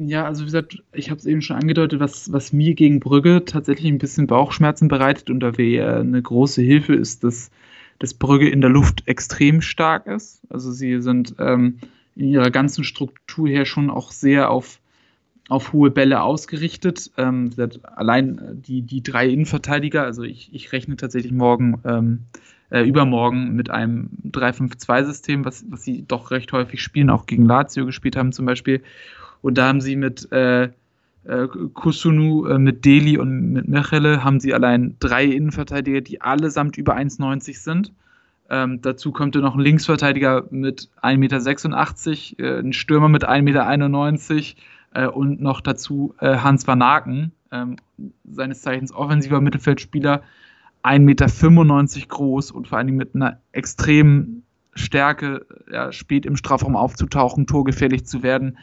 Ja, also wie gesagt, ich habe es eben schon angedeutet, was, was mir gegen Brügge tatsächlich ein bisschen Bauchschmerzen bereitet und da wäre eine große Hilfe ist, dass, dass Brügge in der Luft extrem stark ist. Also sie sind ähm, in ihrer ganzen Struktur her schon auch sehr auf, auf hohe Bälle ausgerichtet. Ähm, allein die, die drei Innenverteidiger, also ich, ich rechne tatsächlich morgen, ähm, äh, übermorgen mit einem 3-5-2-System, was, was sie doch recht häufig spielen, auch gegen Lazio gespielt haben zum Beispiel. Und da haben sie mit äh, äh, Kusunu, äh, mit Deli und mit Mechele haben sie allein drei Innenverteidiger, die allesamt über 1,90 sind. Ähm, dazu kommt dann noch ein Linksverteidiger mit 1,86 Meter, äh, ein Stürmer mit 1,91 Meter äh, und noch dazu äh, Hans Van Aken, ähm, seines Zeichens offensiver Mittelfeldspieler, 1,95 Meter groß und vor allen Dingen mit einer extremen Stärke, ja, spät im Strafraum aufzutauchen, torgefährlich zu werden.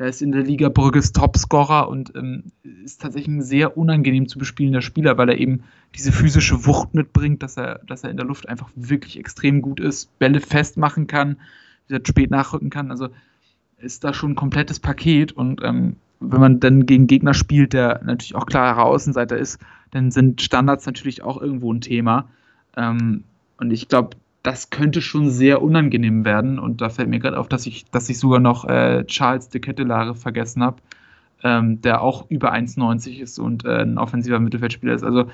Er ist in der Liga Brügges Topscorer und ähm, ist tatsächlich ein sehr unangenehm zu bespielender Spieler, weil er eben diese physische Wucht mitbringt, dass er, dass er in der Luft einfach wirklich extrem gut ist, Bälle festmachen kann, wieder spät nachrücken kann. Also ist da schon ein komplettes Paket und ähm, wenn man dann gegen Gegner spielt, der natürlich auch klarer Außenseiter ist, dann sind Standards natürlich auch irgendwo ein Thema. Ähm, und ich glaube, das könnte schon sehr unangenehm werden. Und da fällt mir gerade auf, dass ich, dass ich sogar noch äh, Charles de Kettelare vergessen habe, ähm, der auch über 1,90 ist und äh, ein offensiver Mittelfeldspieler ist. Also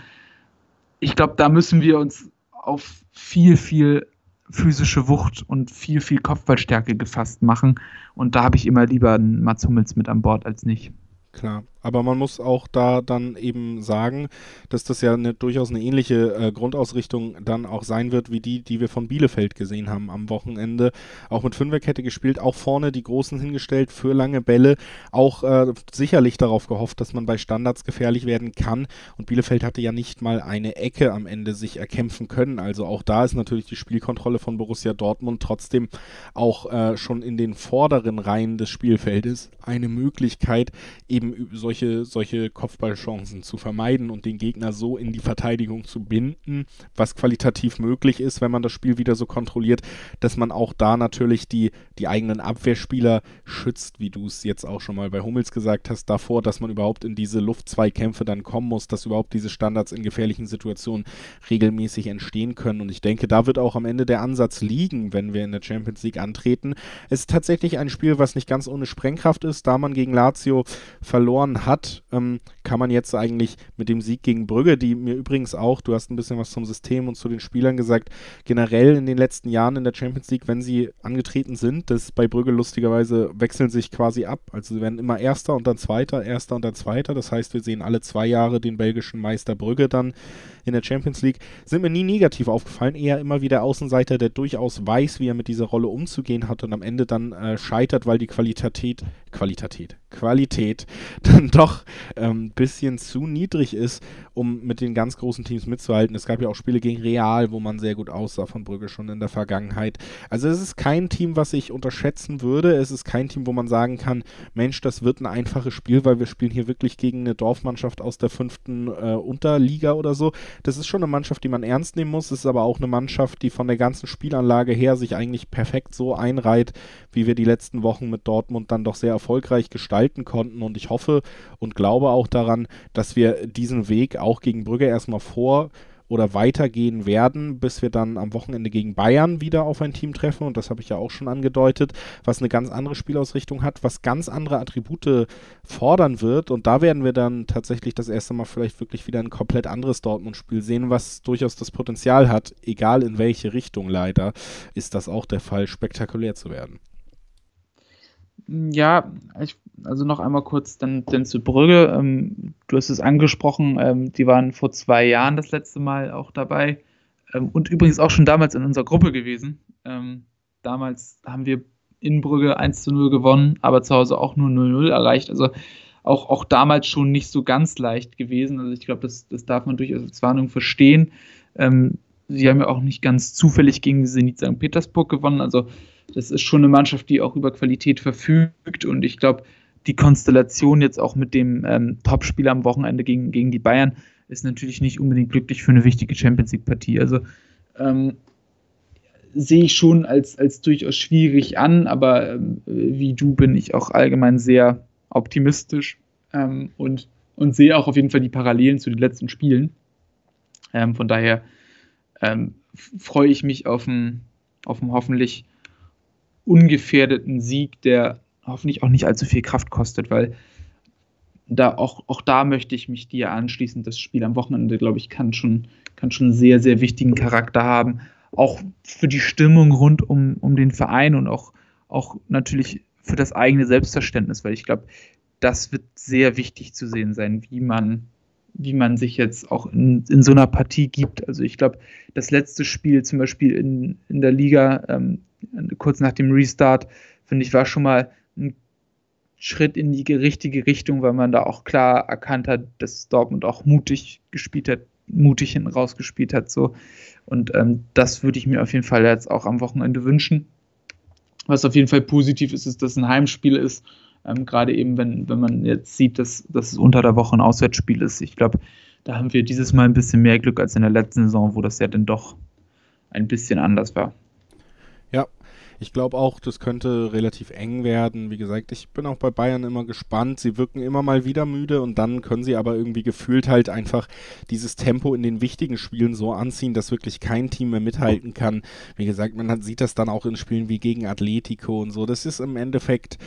ich glaube, da müssen wir uns auf viel, viel physische Wucht und viel, viel Kopfballstärke gefasst machen. Und da habe ich immer lieber einen Mats Hummels mit an Bord als nicht. Klar. Aber man muss auch da dann eben sagen, dass das ja eine, durchaus eine ähnliche äh, Grundausrichtung dann auch sein wird, wie die, die wir von Bielefeld gesehen haben am Wochenende. Auch mit Fünferkette gespielt, auch vorne die Großen hingestellt für lange Bälle. Auch äh, sicherlich darauf gehofft, dass man bei Standards gefährlich werden kann. Und Bielefeld hatte ja nicht mal eine Ecke am Ende sich erkämpfen können. Also auch da ist natürlich die Spielkontrolle von Borussia Dortmund trotzdem auch äh, schon in den vorderen Reihen des Spielfeldes eine Möglichkeit, eben solche solche, solche Kopfballchancen zu vermeiden und den Gegner so in die Verteidigung zu binden, was qualitativ möglich ist, wenn man das Spiel wieder so kontrolliert, dass man auch da natürlich die, die eigenen Abwehrspieler schützt, wie du es jetzt auch schon mal bei Hummels gesagt hast, davor, dass man überhaupt in diese Luftzweikämpfe dann kommen muss, dass überhaupt diese Standards in gefährlichen Situationen regelmäßig entstehen können. Und ich denke, da wird auch am Ende der Ansatz liegen, wenn wir in der Champions League antreten. Es ist tatsächlich ein Spiel, was nicht ganz ohne Sprengkraft ist, da man gegen Lazio verloren hat, ähm, kann man jetzt eigentlich mit dem Sieg gegen Brügge, die mir übrigens auch, du hast ein bisschen was zum System und zu den Spielern gesagt, generell in den letzten Jahren in der Champions League, wenn sie angetreten sind, das bei Brügge lustigerweise wechseln sich quasi ab. Also sie werden immer Erster und dann Zweiter, Erster und dann Zweiter. Das heißt, wir sehen alle zwei Jahre den belgischen Meister Brügge dann in der Champions League. Sind mir nie negativ aufgefallen, eher immer wieder Außenseiter, der durchaus weiß, wie er mit dieser Rolle umzugehen hat und am Ende dann äh, scheitert, weil die Qualität, Qualität, Qualität dann doch ein ähm, bisschen zu niedrig ist, um mit den ganz großen Teams mitzuhalten. Es gab ja auch Spiele gegen Real, wo man sehr gut aussah von Brügge schon in der Vergangenheit. Also es ist kein Team, was ich unterschätzen würde. Es ist kein Team, wo man sagen kann, Mensch, das wird ein einfaches Spiel, weil wir spielen hier wirklich gegen eine Dorfmannschaft aus der fünften äh, Unterliga oder so. Das ist schon eine Mannschaft, die man ernst nehmen muss. Es ist aber auch eine Mannschaft, die von der ganzen Spielanlage her sich eigentlich perfekt so einreiht, wie wir die letzten Wochen mit Dortmund dann doch sehr erfolgreich gestalten konnten. Und ich hoffe und glaube auch daran, dass wir diesen Weg auch gegen Brügge erstmal vor oder weitergehen werden, bis wir dann am Wochenende gegen Bayern wieder auf ein Team treffen. Und das habe ich ja auch schon angedeutet, was eine ganz andere Spielausrichtung hat, was ganz andere Attribute fordern wird. Und da werden wir dann tatsächlich das erste Mal vielleicht wirklich wieder ein komplett anderes Dortmund-Spiel sehen, was durchaus das Potenzial hat, egal in welche Richtung leider, ist das auch der Fall, spektakulär zu werden. Ja, ich, also noch einmal kurz dann, dann zu Brügge. Ähm, du hast es angesprochen, ähm, die waren vor zwei Jahren das letzte Mal auch dabei ähm, und übrigens auch schon damals in unserer Gruppe gewesen. Ähm, damals haben wir in Brügge 1 zu 0 gewonnen, aber zu Hause auch nur 0-0 erreicht. Also auch, auch damals schon nicht so ganz leicht gewesen. Also ich glaube, das, das darf man durchaus als Warnung verstehen. Ähm, sie haben ja auch nicht ganz zufällig gegen Zenit St. Petersburg gewonnen. Also das ist schon eine Mannschaft, die auch über Qualität verfügt und ich glaube, die Konstellation jetzt auch mit dem ähm, Topspieler am Wochenende gegen, gegen die Bayern ist natürlich nicht unbedingt glücklich für eine wichtige Champions League-Partie. Also ähm, sehe ich schon als, als durchaus schwierig an, aber ähm, wie du bin ich auch allgemein sehr optimistisch ähm, und, und sehe auch auf jeden Fall die Parallelen zu den letzten Spielen. Ähm, von daher ähm, freue ich mich auf einen, auf einen hoffentlich ungefährdeten Sieg, der hoffentlich auch nicht allzu viel Kraft kostet, weil da auch, auch da möchte ich mich dir anschließen. Das Spiel am Wochenende, glaube ich, kann schon, kann schon sehr, sehr wichtigen Charakter haben. Auch für die Stimmung rund um, um den Verein und auch, auch natürlich für das eigene Selbstverständnis, weil ich glaube, das wird sehr wichtig zu sehen sein, wie man, wie man sich jetzt auch in, in so einer Partie gibt. Also ich glaube, das letzte Spiel zum Beispiel in, in der Liga, ähm, kurz nach dem Restart, finde ich, war schon mal ein Schritt in die richtige Richtung, weil man da auch klar erkannt hat, dass Dortmund auch mutig gespielt hat, mutig hinten rausgespielt hat. So. Und ähm, das würde ich mir auf jeden Fall jetzt auch am Wochenende wünschen. Was auf jeden Fall positiv ist, ist, dass es ein Heimspiel ist. Ähm, Gerade eben, wenn, wenn man jetzt sieht, dass, dass es unter der Woche ein Auswärtsspiel ist. Ich glaube, da haben wir dieses Mal ein bisschen mehr Glück als in der letzten Saison, wo das ja dann doch ein bisschen anders war. Ich glaube auch, das könnte relativ eng werden. Wie gesagt, ich bin auch bei Bayern immer gespannt. Sie wirken immer mal wieder müde und dann können sie aber irgendwie gefühlt halt einfach dieses Tempo in den wichtigen Spielen so anziehen, dass wirklich kein Team mehr mithalten kann. Wie gesagt, man sieht das dann auch in Spielen wie gegen Atletico und so. Das ist im Endeffekt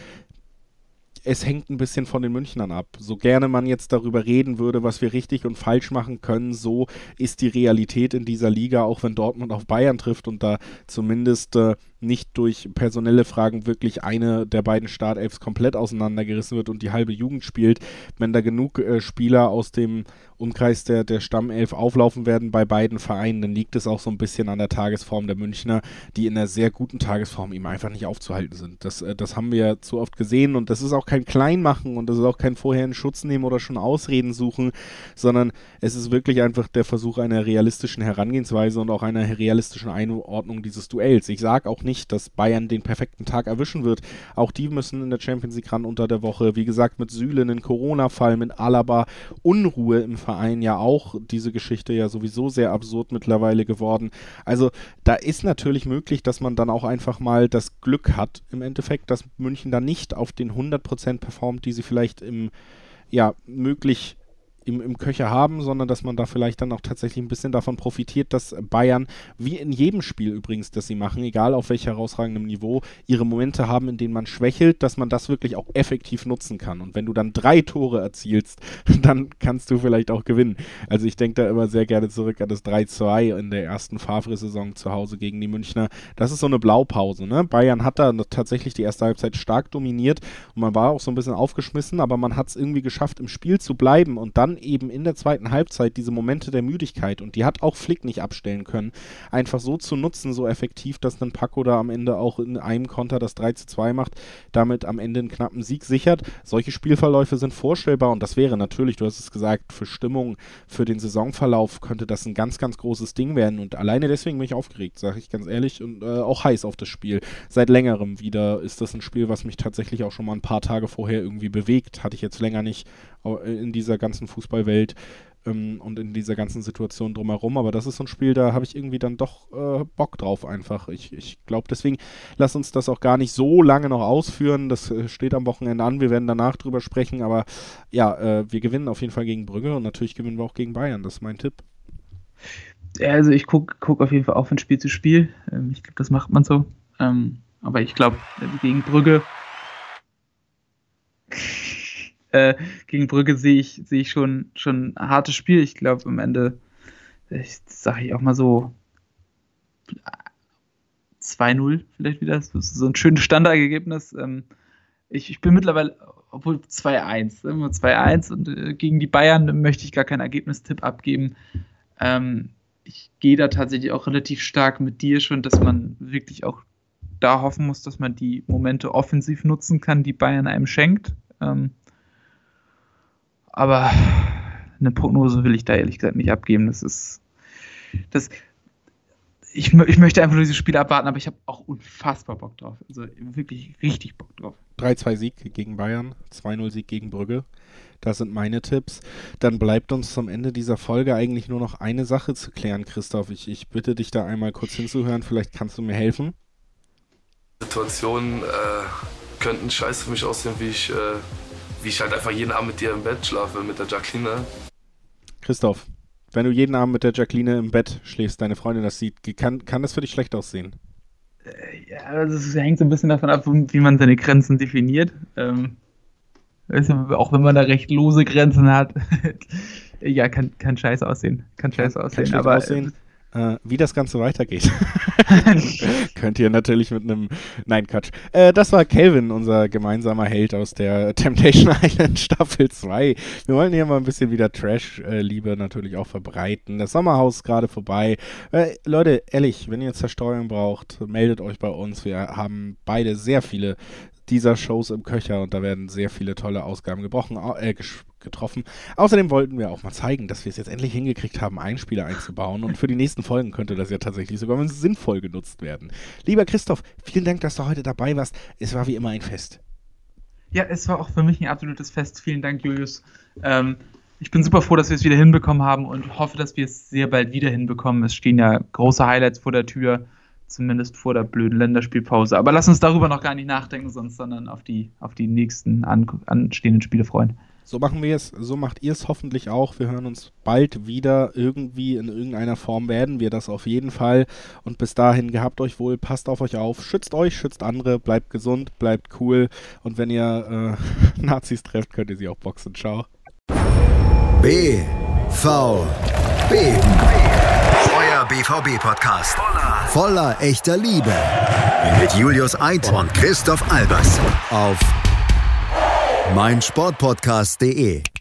es hängt ein bisschen von den Münchnern ab. So gerne man jetzt darüber reden würde, was wir richtig und falsch machen können, so ist die Realität in dieser Liga, auch wenn Dortmund auf Bayern trifft und da zumindest äh, nicht durch personelle Fragen wirklich eine der beiden Startelfs komplett auseinandergerissen wird und die halbe Jugend spielt, wenn da genug äh, Spieler aus dem Umkreis der, der Stammelf auflaufen werden bei beiden Vereinen, dann liegt es auch so ein bisschen an der Tagesform der Münchner, die in einer sehr guten Tagesform ihm einfach nicht aufzuhalten sind. Das, äh, das haben wir zu oft gesehen und das ist auch kein Kleinmachen und das ist auch kein vorher in Schutz nehmen oder schon Ausreden suchen, sondern es ist wirklich einfach der Versuch einer realistischen Herangehensweise und auch einer realistischen Einordnung dieses Duells. Ich sage auch nicht, nicht, dass Bayern den perfekten Tag erwischen wird. Auch die müssen in der Champions League ran unter der Woche. Wie gesagt, mit Süle einen Corona-Fall, mit Alaba Unruhe im Verein ja auch. Diese Geschichte ja sowieso sehr absurd mittlerweile geworden. Also da ist natürlich möglich, dass man dann auch einfach mal das Glück hat im Endeffekt, dass München dann nicht auf den 100% performt, die sie vielleicht im ja, möglich im, im Köcher haben, sondern dass man da vielleicht dann auch tatsächlich ein bisschen davon profitiert, dass Bayern, wie in jedem Spiel übrigens, das sie machen, egal auf welch herausragendem Niveau, ihre Momente haben, in denen man schwächelt, dass man das wirklich auch effektiv nutzen kann. Und wenn du dann drei Tore erzielst, dann kannst du vielleicht auch gewinnen. Also ich denke da immer sehr gerne zurück an das 3-2 in der ersten Favre-Saison zu Hause gegen die Münchner. Das ist so eine Blaupause. Ne? Bayern hat da tatsächlich die erste Halbzeit stark dominiert und man war auch so ein bisschen aufgeschmissen, aber man hat es irgendwie geschafft, im Spiel zu bleiben und dann eben in der zweiten Halbzeit diese Momente der Müdigkeit und die hat auch Flick nicht abstellen können, einfach so zu nutzen, so effektiv, dass dann Paco da am Ende auch in einem Konter das 3 zu 2 macht, damit am Ende einen knappen Sieg sichert. Solche Spielverläufe sind vorstellbar und das wäre natürlich, du hast es gesagt, für Stimmung, für den Saisonverlauf könnte das ein ganz, ganz großes Ding werden und alleine deswegen bin ich aufgeregt, sage ich ganz ehrlich und äh, auch heiß auf das Spiel. Seit längerem wieder ist das ein Spiel, was mich tatsächlich auch schon mal ein paar Tage vorher irgendwie bewegt, hatte ich jetzt länger nicht in dieser ganzen Fußballwelt ähm, und in dieser ganzen Situation drumherum. Aber das ist so ein Spiel, da habe ich irgendwie dann doch äh, Bock drauf einfach. Ich, ich glaube, deswegen lass uns das auch gar nicht so lange noch ausführen. Das äh, steht am Wochenende an. Wir werden danach drüber sprechen. Aber ja, äh, wir gewinnen auf jeden Fall gegen Brügge und natürlich gewinnen wir auch gegen Bayern. Das ist mein Tipp. Also ich gucke guck auf jeden Fall auch von Spiel zu Spiel. Ähm, ich glaube, das macht man so. Ähm, aber ich glaube, gegen Brügge äh, gegen Brügge sehe ich, sehe ich schon, schon ein hartes Spiel. Ich glaube, am Ende, sage ich auch mal so, 2-0 vielleicht wieder. So ein schönes Standardergebnis. Ähm, ich, ich bin mittlerweile, obwohl 2-1, 2-1 und äh, gegen die Bayern möchte ich gar keinen Ergebnistipp abgeben. Ähm, ich gehe da tatsächlich auch relativ stark mit dir schon, dass man wirklich auch da hoffen muss, dass man die Momente offensiv nutzen kann, die Bayern einem schenkt. Ähm, aber eine Prognose will ich da ehrlich gesagt nicht abgeben. Das ist. Das, ich, ich möchte einfach nur dieses Spiel abwarten, aber ich habe auch unfassbar Bock drauf. Also wirklich richtig Bock drauf. 3-2 Sieg gegen Bayern, 2-0 Sieg gegen Brügge. Das sind meine Tipps. Dann bleibt uns zum Ende dieser Folge eigentlich nur noch eine Sache zu klären, Christoph. Ich, ich bitte dich da einmal kurz hinzuhören. Vielleicht kannst du mir helfen. Situationen äh, könnten scheiße für mich aussehen, wie ich äh, wie ich halt einfach jeden Abend mit dir im Bett schlafe, mit der Jacqueline. Christoph, wenn du jeden Abend mit der Jacqueline im Bett schläfst, deine Freundin das sieht, kann, kann das für dich schlecht aussehen? Äh, ja, es hängt so ein bisschen davon ab, wie man seine Grenzen definiert. Ähm, also auch wenn man da recht lose Grenzen hat, ja, kann, kann scheiße aussehen. Kann scheiße aussehen. Kann aber aussehen. Äh, wie das Ganze weitergeht, könnt ihr natürlich mit einem. Nein, Quatsch. Äh, das war Kelvin, unser gemeinsamer Held aus der Temptation Island Staffel 2. Wir wollen hier mal ein bisschen wieder Trash-Liebe natürlich auch verbreiten. Das Sommerhaus ist gerade vorbei. Äh, Leute, ehrlich, wenn ihr Zerstreuung braucht, meldet euch bei uns. Wir haben beide sehr viele dieser Shows im Köcher und da werden sehr viele tolle Ausgaben gebrochen, äh, getroffen. Außerdem wollten wir auch mal zeigen, dass wir es jetzt endlich hingekriegt haben, Einspieler einzubauen und für die nächsten Folgen könnte das ja tatsächlich sogar sinnvoll genutzt werden. Lieber Christoph, vielen Dank, dass du heute dabei warst. Es war wie immer ein Fest. Ja, es war auch für mich ein absolutes Fest. Vielen Dank, Julius. Ähm, ich bin super froh, dass wir es wieder hinbekommen haben und hoffe, dass wir es sehr bald wieder hinbekommen. Es stehen ja große Highlights vor der Tür zumindest vor der blöden Länderspielpause. Aber lass uns darüber noch gar nicht nachdenken, sonst, sondern auf die, auf die nächsten an, anstehenden Spiele freuen. So machen wir es, so macht ihr es hoffentlich auch. Wir hören uns bald wieder. Irgendwie in irgendeiner Form werden wir das auf jeden Fall. Und bis dahin gehabt euch wohl, passt auf euch auf, schützt euch, schützt andere, bleibt gesund, bleibt cool. Und wenn ihr äh, Nazis trefft, könnt ihr sie auch boxen. Ciao. B V B Euer BVB-Podcast. Voller, voller echter Liebe. Mit Julius Eid und Christoph Albers. Auf meinsportpodcast.de